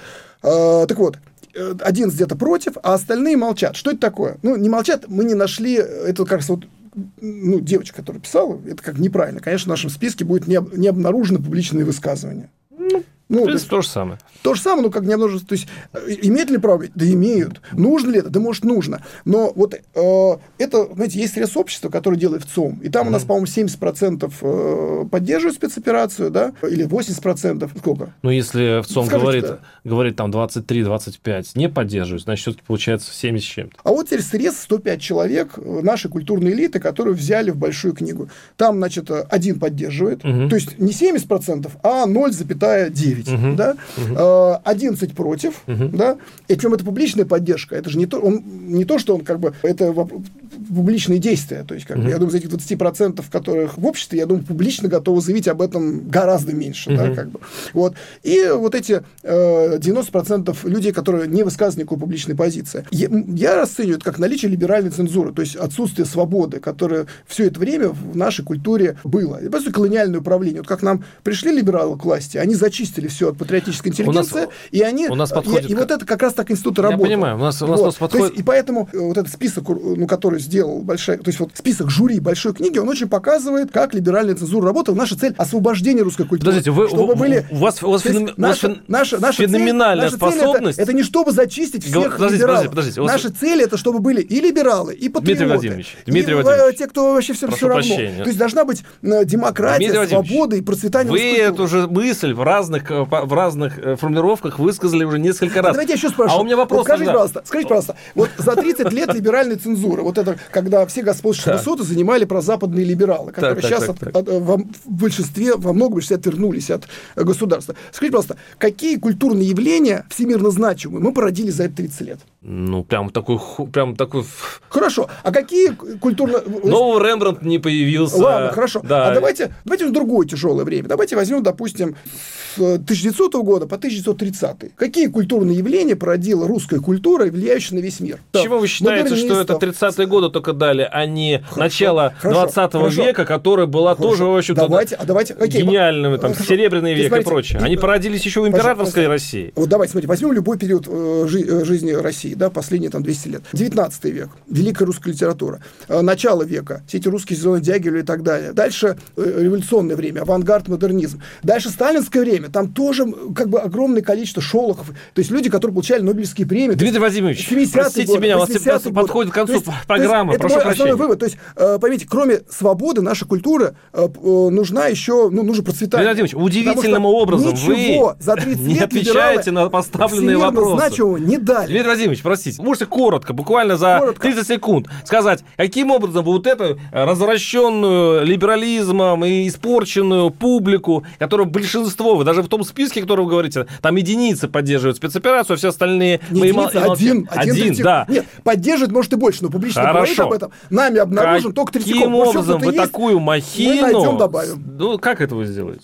[SPEAKER 3] А, так вот, э, один где-то против, а остальные молчат. Что это такое? Ну, не молчат, мы не нашли, это как раз вот ну, девочка, которая писала, это как неправильно. Конечно, в нашем списке будет не, не обнаружено публичные высказывания.
[SPEAKER 2] Ну, ну, в принципе, то, то же самое.
[SPEAKER 3] То же самое, но как не множество. То есть, э, имеют ли право? Да имеют. Нужно ли это? Да, может, нужно. Но вот э, это, знаете, есть средств общества, которое делает ЦОМ. И там mm-hmm. у нас, по-моему, 70% э, поддерживают спецоперацию, да? Или 80%. Сколько?
[SPEAKER 2] Ну, если ЦОМ Скажите, говорит, да. говорит там 23-25, не поддерживают, значит, все-таки получается 70 с чем-то.
[SPEAKER 3] А вот теперь средств 105 человек нашей культурной элиты, которые взяли в большую книгу. Там, значит, один поддерживает, mm-hmm. то есть не 70%, а 0,9. 9, угу. да, угу. 11 против, угу. да, и причем это публичная поддержка, это же не то, он, не то, что он как бы, это публичные действия, то есть, как угу. я думаю, из этих 20%, которых в обществе, я думаю, публично готовы заявить об этом гораздо меньше, угу. да, как бы, вот, и вот эти э, 90% людей, которые не высказывают никакой публичной позиции, я, я расцениваю это как наличие либеральной цензуры, то есть отсутствие свободы, которое все это время в нашей культуре было. И, по сути, колониальное управление. Вот как нам пришли либералы к власти, они зачистили все от патриотической интеллигенции, у нас, и они...
[SPEAKER 2] У нас подходит...
[SPEAKER 3] И, и вот это как раз так институт работает.
[SPEAKER 2] Я понимаю, у нас, у нас,
[SPEAKER 3] вот.
[SPEAKER 2] нас подходит...
[SPEAKER 3] есть, и поэтому э, вот этот список, ну, который сделал большая... То есть вот список жюри большой книги, он очень показывает, как либеральная цензура работала. Наша цель — освобождение русской культуры.
[SPEAKER 2] Подождите, вы,
[SPEAKER 3] чтобы
[SPEAKER 2] у,
[SPEAKER 3] были...
[SPEAKER 2] у вас, у вас, феном... наша,
[SPEAKER 3] наша, наша, наша
[SPEAKER 2] феноменальная
[SPEAKER 3] цель,
[SPEAKER 2] способность...
[SPEAKER 3] это, это не чтобы зачистить всех подождите, либералов. Подождите, подождите. Наша цель — это чтобы были и либералы, и патриоты.
[SPEAKER 2] Дмитрий Владимирович, Дмитрий и, э,
[SPEAKER 3] Владимирович. те, кто вообще все, все равно.
[SPEAKER 2] Прощения.
[SPEAKER 3] То есть должна быть э, демократия, свобода и процветание
[SPEAKER 2] Вы эту же мысль в разных, в разных э, формулировках высказали уже несколько раз.
[SPEAKER 3] Давайте я еще спрошу.
[SPEAKER 2] А у меня вопрос. Вот
[SPEAKER 3] скажите, пожалуйста, скажите, пожалуйста, вот за 30 лет либеральной цензуры, вот это, когда все господствующие высоты занимали прозападные либералы, которые сейчас в большинстве, во многом большинстве отвернулись от государства. Скажите, пожалуйста, какие культурные явления всемирно значимые мы породили за эти 30 лет?
[SPEAKER 2] Ну, прям такой, прям такой...
[SPEAKER 3] Хорошо. А какие культурные...
[SPEAKER 2] Новый Рембрандт не появился.
[SPEAKER 3] Ладно, хорошо. Да. А давайте, давайте в другое тяжелое время. Давайте возьмем, допустим, с 1900 года по 1930. Какие культурные явления породила русская культура, влияющая на весь мир?
[SPEAKER 2] Чего вы считаете, что это 30-е годы только дали, а не хорошо, начало хорошо, 20 хорошо. века, которое была хорошо. тоже, в общем-то,
[SPEAKER 3] давайте, а давайте,
[SPEAKER 2] какие? гениальным, там, хорошо. серебряный век смотрите, и прочее. Они породились еще в императорской России.
[SPEAKER 3] Вот давайте, смотрите, возьмем любой период э, э, жизни России, да, последние там 200 лет. 19 век, великая русская литература. Э, начало века, все эти русские зеленые дягили и так далее. Дальше революционное время, авангард, модернизм. Дальше сталинское время, там тоже как бы огромное количество шолохов, то есть люди, которые получали Нобелевские премии.
[SPEAKER 2] Дмитрий Владимирович, простите годы, меня, у вас подходит к концу есть, программы, есть, прошу прощения.
[SPEAKER 3] вывод. То есть, э, поймите, кроме свободы, наша культура э, э, нужна еще, ну, нужно процветание.
[SPEAKER 2] Дмитрий Владимирович, удивительным образом
[SPEAKER 3] вы
[SPEAKER 2] за 30 [laughs]
[SPEAKER 3] не
[SPEAKER 2] отвечаете на поставленные вопросы.
[SPEAKER 3] значимого не дали.
[SPEAKER 2] Дмитрий Владимирович, Петрович, простите, можете коротко, буквально за коротко. 30 секунд сказать, каким образом вы вот эту развращенную либерализмом и испорченную публику, которую большинство, вы даже в том списке, который вы говорите, там единицы поддерживают спецоперацию, а все остальные...
[SPEAKER 3] Не единицы, один, один, один да. Нет, поддерживает, может, и больше, но публично Хорошо. говорит об этом. Нами обнаружен только Третьяков.
[SPEAKER 2] Каким образом вы такую махину... Мы найдем, добавим. Ну, как это вы сделаете?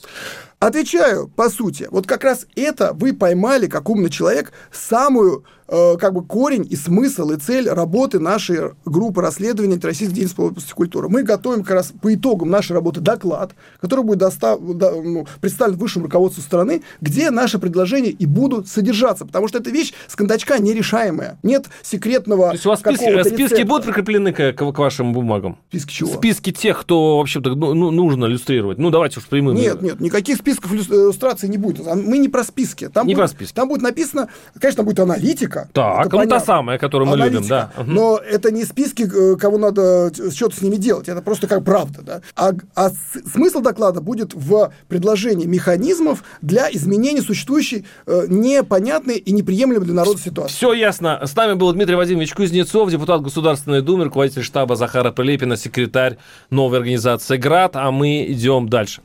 [SPEAKER 3] Отвечаю, по сути, вот как раз это вы поймали, как умный человек, самую Э, как бы корень и смысл и цель работы нашей группы расследования российской деятельности области культуры. Мы готовим как раз по итогам нашей работы доклад, который будет достав, да, ну, представлен высшему руководству страны, где наши предложения и будут содержаться, потому что эта вещь с кондачка нерешаемая. Нет секретного
[SPEAKER 2] То есть у вас списки, списки будут прикреплены к, к, к вашим бумагам?
[SPEAKER 3] Списки чего?
[SPEAKER 2] Списки тех, кто вообще-то ну, ну, нужно иллюстрировать. Ну, давайте уж прямым.
[SPEAKER 3] Нет, нет, никаких списков иллюстрации не будет. Мы не про списки. Там
[SPEAKER 2] не
[SPEAKER 3] будет,
[SPEAKER 2] про списки.
[SPEAKER 3] Там будет написано, конечно, будет аналитика, аналитика.
[SPEAKER 2] Так, ну та самая, которую мы аналитика. любим, да.
[SPEAKER 3] Но это не списки, э, кого надо что-то с ними делать, это просто как правда, да. А, а смысл доклада будет в предложении механизмов для изменения существующей э, непонятной и неприемлемой для народа ситуации.
[SPEAKER 2] Все ясно. С нами был Дмитрий Владимирович Кузнецов, депутат Государственной Думы, руководитель штаба Захара Прилепина, секретарь новой организации «Град», а мы идем дальше.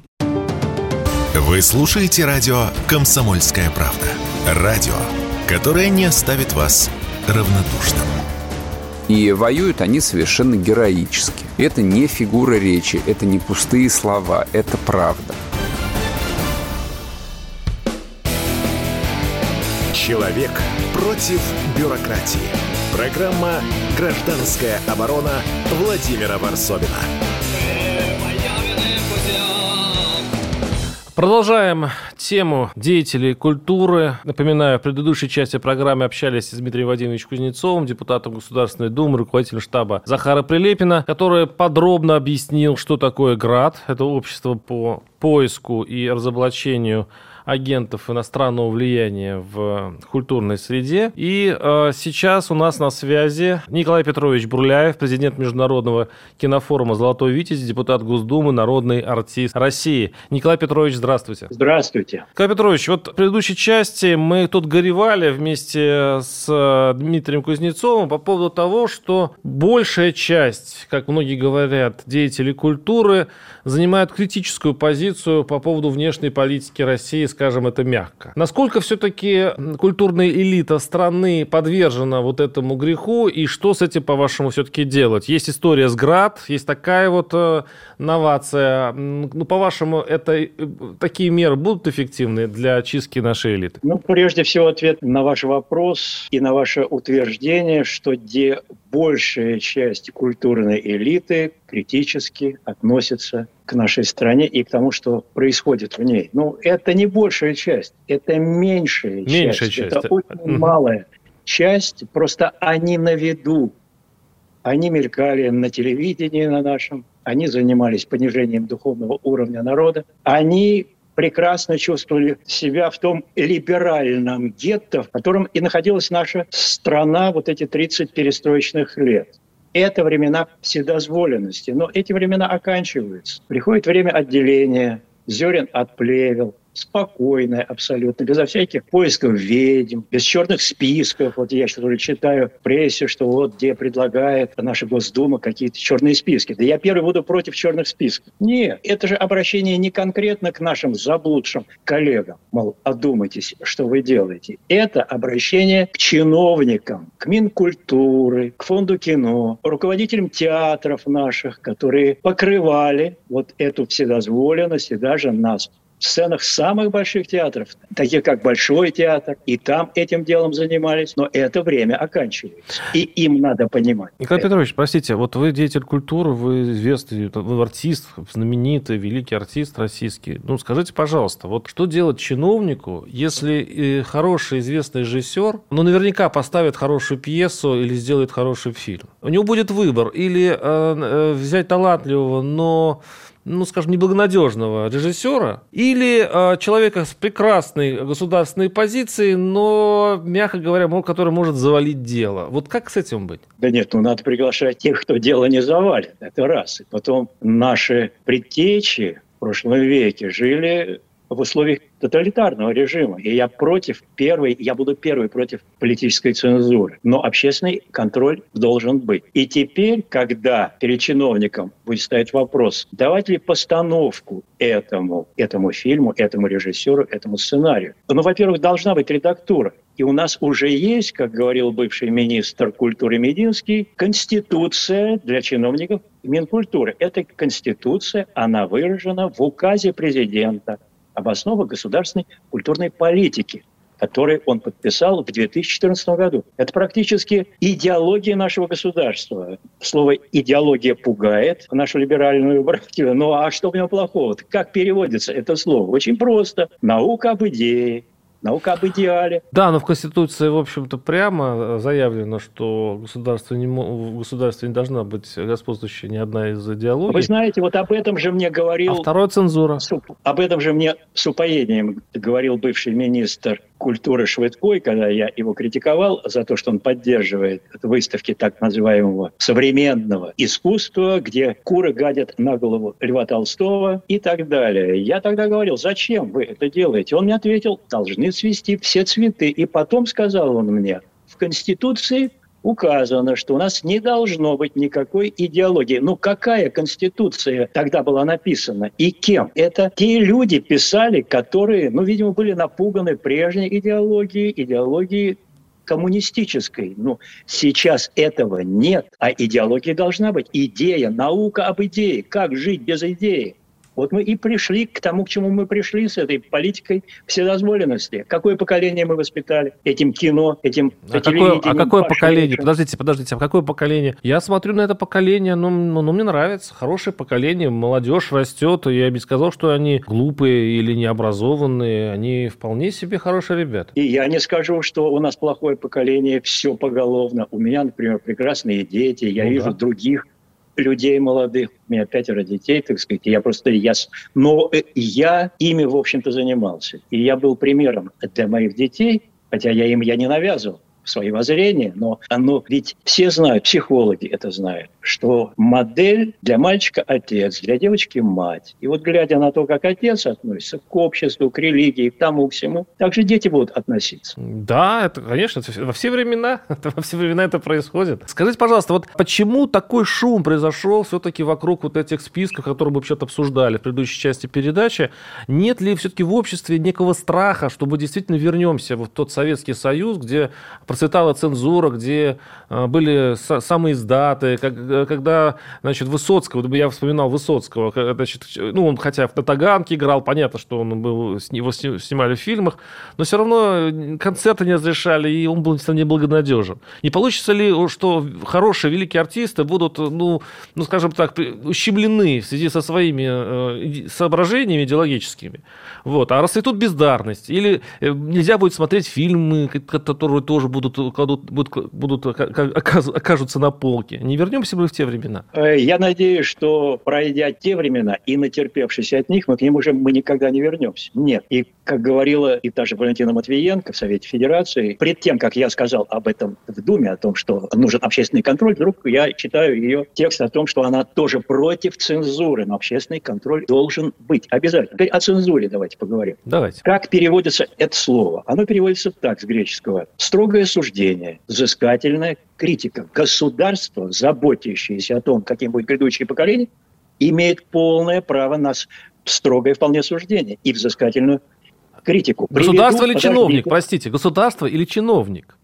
[SPEAKER 1] Вы слушаете радио «Комсомольская правда». Радио которая не оставит вас равнодушным.
[SPEAKER 4] И воюют они совершенно героически. Это не фигура речи, это не пустые слова, это правда.
[SPEAKER 1] Человек против бюрократии. Программа «Гражданская оборона» Владимира Варсовина.
[SPEAKER 2] Продолжаем тему деятелей культуры. Напоминаю, в предыдущей части программы общались с Дмитрием Владимировичем Кузнецовым, депутатом Государственной Думы, руководителем штаба Захара Прилепина, который подробно объяснил, что такое ГРАД. Это общество по поиску и разоблачению агентов иностранного влияния в культурной среде. И э, сейчас у нас на связи Николай Петрович Бурляев, президент Международного кинофорума «Золотой Витязь», депутат Госдумы, народный артист России. Николай Петрович, здравствуйте.
[SPEAKER 5] Здравствуйте.
[SPEAKER 2] Николай Петрович, вот в предыдущей части мы тут горевали вместе с э, Дмитрием Кузнецовым по поводу того, что большая часть, как многие говорят, деятелей культуры занимают критическую позицию по поводу внешней политики России скажем это мягко. Насколько все-таки культурная элита страны подвержена вот этому греху, и что с этим, по-вашему, все-таки делать? Есть история с ГРАД, есть такая вот э, новация. Ну, по-вашему, это э, такие меры будут эффективны для очистки нашей элиты?
[SPEAKER 5] Ну, прежде всего, ответ на ваш вопрос и на ваше утверждение, что где большая часть культурной элиты критически относится к нашей стране и к тому, что происходит в ней. Ну, это не большая часть, это меньшая,
[SPEAKER 2] меньшая
[SPEAKER 5] часть.
[SPEAKER 2] часть.
[SPEAKER 5] Это очень малая часть, просто они на виду. Они мелькали на телевидении на нашем, они занимались понижением духовного уровня народа, они прекрасно чувствовали себя в том либеральном гетто, в котором и находилась наша страна вот эти 30 перестроечных лет. Это времена вседозволенности, но эти времена оканчиваются. Приходит время отделения, зерен от плевел, спокойная абсолютно, безо всяких поисков ведьм, без черных списков. Вот я что-то читаю в прессе, что вот где предлагает наша Госдума какие-то черные списки. Да я первый буду против черных списков. Нет, это же обращение не конкретно к нашим заблудшим коллегам. Мол, одумайтесь, что вы делаете. Это обращение к чиновникам, к Минкультуры, к Фонду кино, руководителям театров наших, которые покрывали вот эту вседозволенность и даже нас сценах самых больших театров, таких как Большой театр, и там этим делом занимались, но это время оканчивается. И им надо понимать.
[SPEAKER 2] Николай это. Петрович, простите, вот вы деятель культуры, вы известный вы артист, знаменитый, великий артист российский. Ну, скажите, пожалуйста, вот что делать чиновнику, если э, хороший известный режиссер, ну, наверняка поставит хорошую пьесу или сделает хороший фильм. У него будет выбор или э, э, взять талантливого, но ну, скажем, неблагонадежного режиссера или э, человека с прекрасной государственной позицией, но, мягко говоря, который может завалить дело. Вот как с этим быть?
[SPEAKER 5] Да нет, ну надо приглашать тех, кто дело не завалит. Это раз. И потом наши предтечи в прошлом веке жили в условиях тоталитарного режима. И я против первой, я буду первый против политической цензуры. Но общественный контроль должен быть. И теперь, когда перед чиновником будет стоять вопрос, давать ли постановку этому, этому фильму, этому режиссеру, этому сценарию. Ну, во-первых, должна быть редактура. И у нас уже есть, как говорил бывший министр культуры Мединский, конституция для чиновников Минкультуры. Эта конституция, она выражена в указе президента об основах государственной культурной политики который он подписал в 2014 году. Это практически идеология нашего государства. Слово «идеология» пугает нашу либеральную братью. Ну а что в нем плохого? Как переводится это слово? Очень просто. Наука об идее, Наука об идеале.
[SPEAKER 2] Да, но в Конституции, в общем-то, прямо заявлено, что государство не, в государстве не должна быть господствующей ни одна из идеологий.
[SPEAKER 5] Вы знаете, вот об этом же мне говорил...
[SPEAKER 2] А второе цензура.
[SPEAKER 5] Об этом же мне с упоением говорил бывший министр культуры Швыдкой, когда я его критиковал за то, что он поддерживает выставки так называемого современного искусства, где куры гадят на голову Льва Толстого и так далее. Я тогда говорил, зачем вы это делаете? Он мне ответил, должны цвести все цветы. И потом сказал он мне, в Конституции указано, что у нас не должно быть никакой идеологии. Ну, какая конституция тогда была написана и кем? Это те люди писали, которые, ну, видимо, были напуганы прежней идеологией, идеологией коммунистической. Ну, сейчас этого нет, а идеология должна быть. Идея, наука об идее. Как жить без идеи? Вот мы и пришли к тому, к чему мы пришли с этой политикой вседозволенности. Какое поколение мы воспитали этим кино, этим
[SPEAKER 2] а какое, а какое поколение? Подождите, подождите, а какое поколение? Я смотрю на это поколение, ну, ну, ну мне нравится. Хорошее поколение, молодежь растет. Я бы сказал, что они глупые или необразованные. Они вполне себе хорошие ребята.
[SPEAKER 5] И я не скажу, что у нас плохое поколение, все поголовно. У меня, например, прекрасные дети. Я ну, вижу да. других людей молодых, у меня пятеро детей, так сказать, я просто, я, но э, я ими, в общем-то, занимался. И я был примером для моих детей, хотя я им я не навязывал свои воззрения, но оно ведь все знают, психологи это знают, что модель для мальчика отец, для девочки мать. И вот глядя на то, как отец относится к обществу, к религии, к тому, всему, так же дети будут относиться.
[SPEAKER 2] Да, это, конечно, во все времена, [laughs] во все времена это происходит. Скажите, пожалуйста, вот почему такой шум произошел все-таки вокруг вот этих списков, которые мы вообще-то обсуждали в предыдущей части передачи? Нет ли все-таки в обществе некого страха, что мы действительно вернемся в тот Советский Союз, где процветала цензура, где а, были самые издаты, э, когда, значит, Высоцкого, я вспоминал Высоцкого, значит, ну, он хотя в Таганке играл, понятно, что он был, его снимали в фильмах, но все равно концерты не разрешали, и он был не благонадежен. Не получится ли, что хорошие, великие артисты будут, ну, ну скажем так, ущемлены в связи со своими э, соображениями идеологическими? Вот. А расцветут бездарность. Или э, нельзя будет смотреть фильмы, которые тоже будут будут, кладут, будут, будут окажутся на полке. Не вернемся мы в те времена?
[SPEAKER 5] Э, я надеюсь, что пройдя те времена и натерпевшись от них, мы к ним уже мы никогда не вернемся. Нет. И как говорила и та же Валентина Матвиенко в Совете Федерации, пред тем, как я сказал об этом в Думе, о том, что нужен общественный контроль, вдруг я читаю ее текст о том, что она тоже против цензуры, но общественный контроль должен быть обязательно. Теперь о цензуре давайте поговорим.
[SPEAKER 2] Давайте.
[SPEAKER 5] Как переводится это слово? Оно переводится так с греческого. Строгое суждение, взыскательная критика. Государство, заботящееся о том, каким будет грядущее поколение, имеет полное право на строгое вполне суждение и взыскательную критику.
[SPEAKER 2] Государство Приведу, или чиновник, простите, государство или чиновник?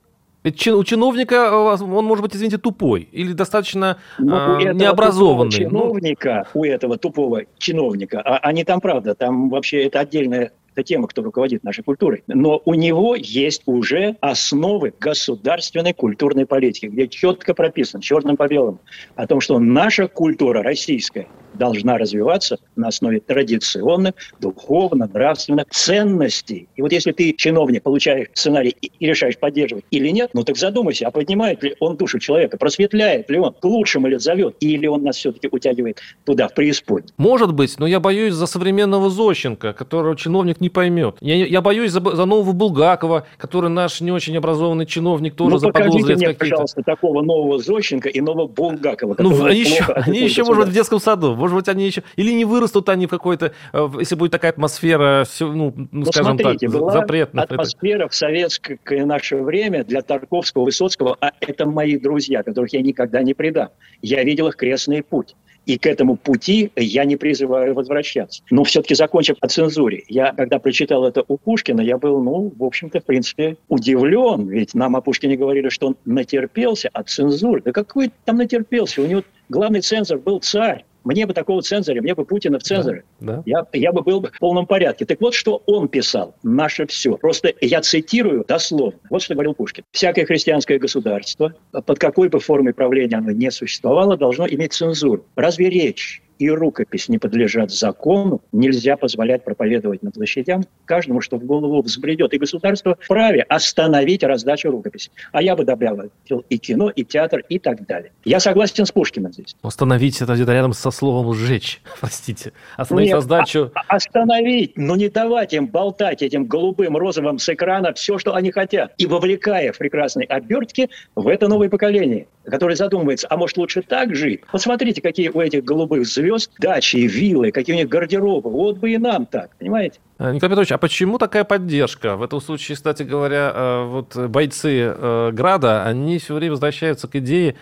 [SPEAKER 2] Ведь у чиновника, он может быть, извините, тупой или достаточно э, необразованный.
[SPEAKER 5] чиновника, ну... у этого тупого чиновника, а, они там, правда, там вообще это отдельная это тема, кто руководит нашей культурой. Но у него есть уже основы государственной культурной политики, где четко прописано, черным по белому, о том, что наша культура российская должна развиваться на основе традиционных, духовно-нравственных ценностей. И вот если ты, чиновник, получаешь сценарий и, решаешь поддерживать или нет, ну так задумайся, а поднимает ли он душу человека, просветляет ли он, к лучшему ли зовет, или он нас все-таки утягивает туда, в преисподнюю.
[SPEAKER 2] Может быть, но я боюсь за современного Зощенко, которого чиновник не не поймет. Я, я боюсь за, за нового Булгакова, который наш не очень образованный чиновник, тоже
[SPEAKER 5] ну,
[SPEAKER 2] заподозрит
[SPEAKER 5] мне, пожалуйста, такого нового Зощенко и нового Булгакова.
[SPEAKER 2] Ну, они еще, они еще, может быть, в детском саду. Может быть, они еще... Или не вырастут они в какой-то... Э, если будет такая атмосфера, ну, ну, ну скажем смотрите, так,
[SPEAKER 5] была
[SPEAKER 2] запретная.
[SPEAKER 5] атмосфера в советское наше время для Тарковского, Высоцкого, а это мои друзья, которых я никогда не предам. Я видел их крестный путь. И к этому пути я не призываю возвращаться. Но все-таки закончив о цензуре, я, когда прочитал это у Пушкина, я был, ну, в общем-то, в принципе, удивлен. Ведь нам о Пушкине говорили, что он натерпелся от цензуры. Да какой там натерпелся? У него главный цензор был царь. Мне бы такого цензоря, мне бы Путина в цензоре. Да, да. Я, я бы был в полном порядке. Так вот, что он писал. Наше все. Просто я цитирую дословно. Вот что говорил Пушкин. Всякое христианское государство, под какой бы формой правления оно не существовало, должно иметь цензуру. Разве речь и рукопись не подлежат закону, нельзя позволять проповедовать на площадям каждому, что в голову взбредет. И государство вправе остановить раздачу рукописи. А я бы добавил и кино, и театр, и так далее. Я согласен с Пушкиным здесь.
[SPEAKER 2] Остановить это где-то рядом со словом «сжечь», [laughs] простите. Остановить Нет, раздачу...
[SPEAKER 5] А, остановить, но не давать им болтать этим голубым, розовым с экрана все, что они хотят. И вовлекая в прекрасной обертке в это новое поколение, которое задумывается, а может лучше так жить? Посмотрите, какие у этих голубых звезд звезд дачи, виллы, какие у них гардеробы. Вот бы и нам так, понимаете?
[SPEAKER 2] Э, Николай Петрович, а почему такая поддержка? В этом случае, кстати говоря, э, вот бойцы э, Града, они все время возвращаются к идее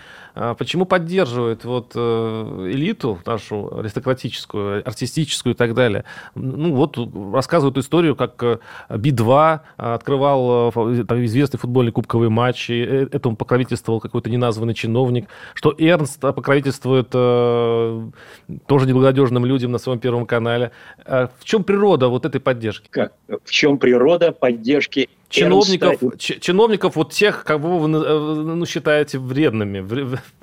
[SPEAKER 2] почему поддерживают вот элиту нашу аристократическую, артистическую и так далее? Ну вот рассказывают историю, как э, Би-2 открывал там, известный футбольный кубковый матч, и этому покровительствовал какой-то неназванный чиновник, что Эрнст покровительствует тоже неблагонадежным людям на своем первом канале. В чем природа вот этой поддержки?
[SPEAKER 5] Как? В чем природа поддержки
[SPEAKER 2] чиновников, чиновников вот тех, кого вы э, ну, считаете вредными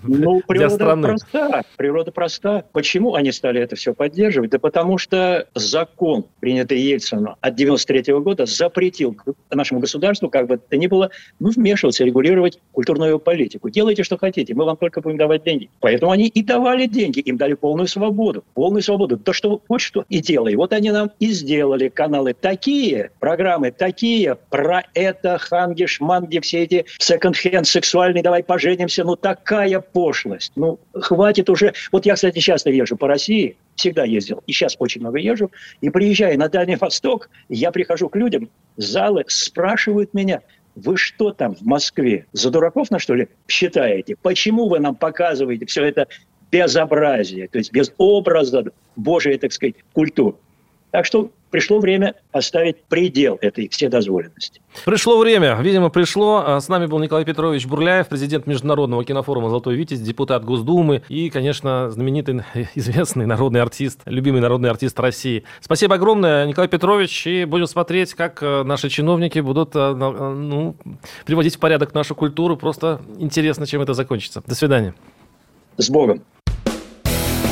[SPEAKER 2] ну, [laughs]
[SPEAKER 5] для
[SPEAKER 2] страны?
[SPEAKER 5] Проста. Природа проста. Почему они стали это все поддерживать? Да потому что закон, принятый Ельцином от 93 года, запретил нашему государству, как бы это ни было, ну, вмешиваться, регулировать культурную политику. Делайте, что хотите, мы вам только будем давать деньги. Поэтому они и давали деньги, им дали полную свободу. Полную свободу. То, что хочешь, что и делай. Вот они нам и сделали каналы такие, программы такие, про это, ханги, шманги, все эти секонд-хенд сексуальные, давай поженимся, ну такая пошлость. Ну, хватит уже. Вот я, кстати, часто езжу по России, всегда ездил, и сейчас очень много езжу, и приезжая на Дальний Восток, я прихожу к людям, залы спрашивают меня, вы что там в Москве, за дураков на что ли считаете? Почему вы нам показываете все это безобразие, то есть без образа Божией, так сказать, культуры? Так что пришло время поставить предел этой вседозволенности.
[SPEAKER 2] Пришло время, видимо, пришло. А с нами был Николай Петрович Бурляев, президент Международного кинофорума «Золотой Витязь», депутат Госдумы и, конечно, знаменитый, [laughs] известный народный артист, любимый народный артист России. Спасибо огромное, Николай Петрович, и будем смотреть, как э, наши чиновники будут э, ну, приводить в порядок нашу культуру. Просто интересно, чем это закончится. До свидания.
[SPEAKER 5] С Богом.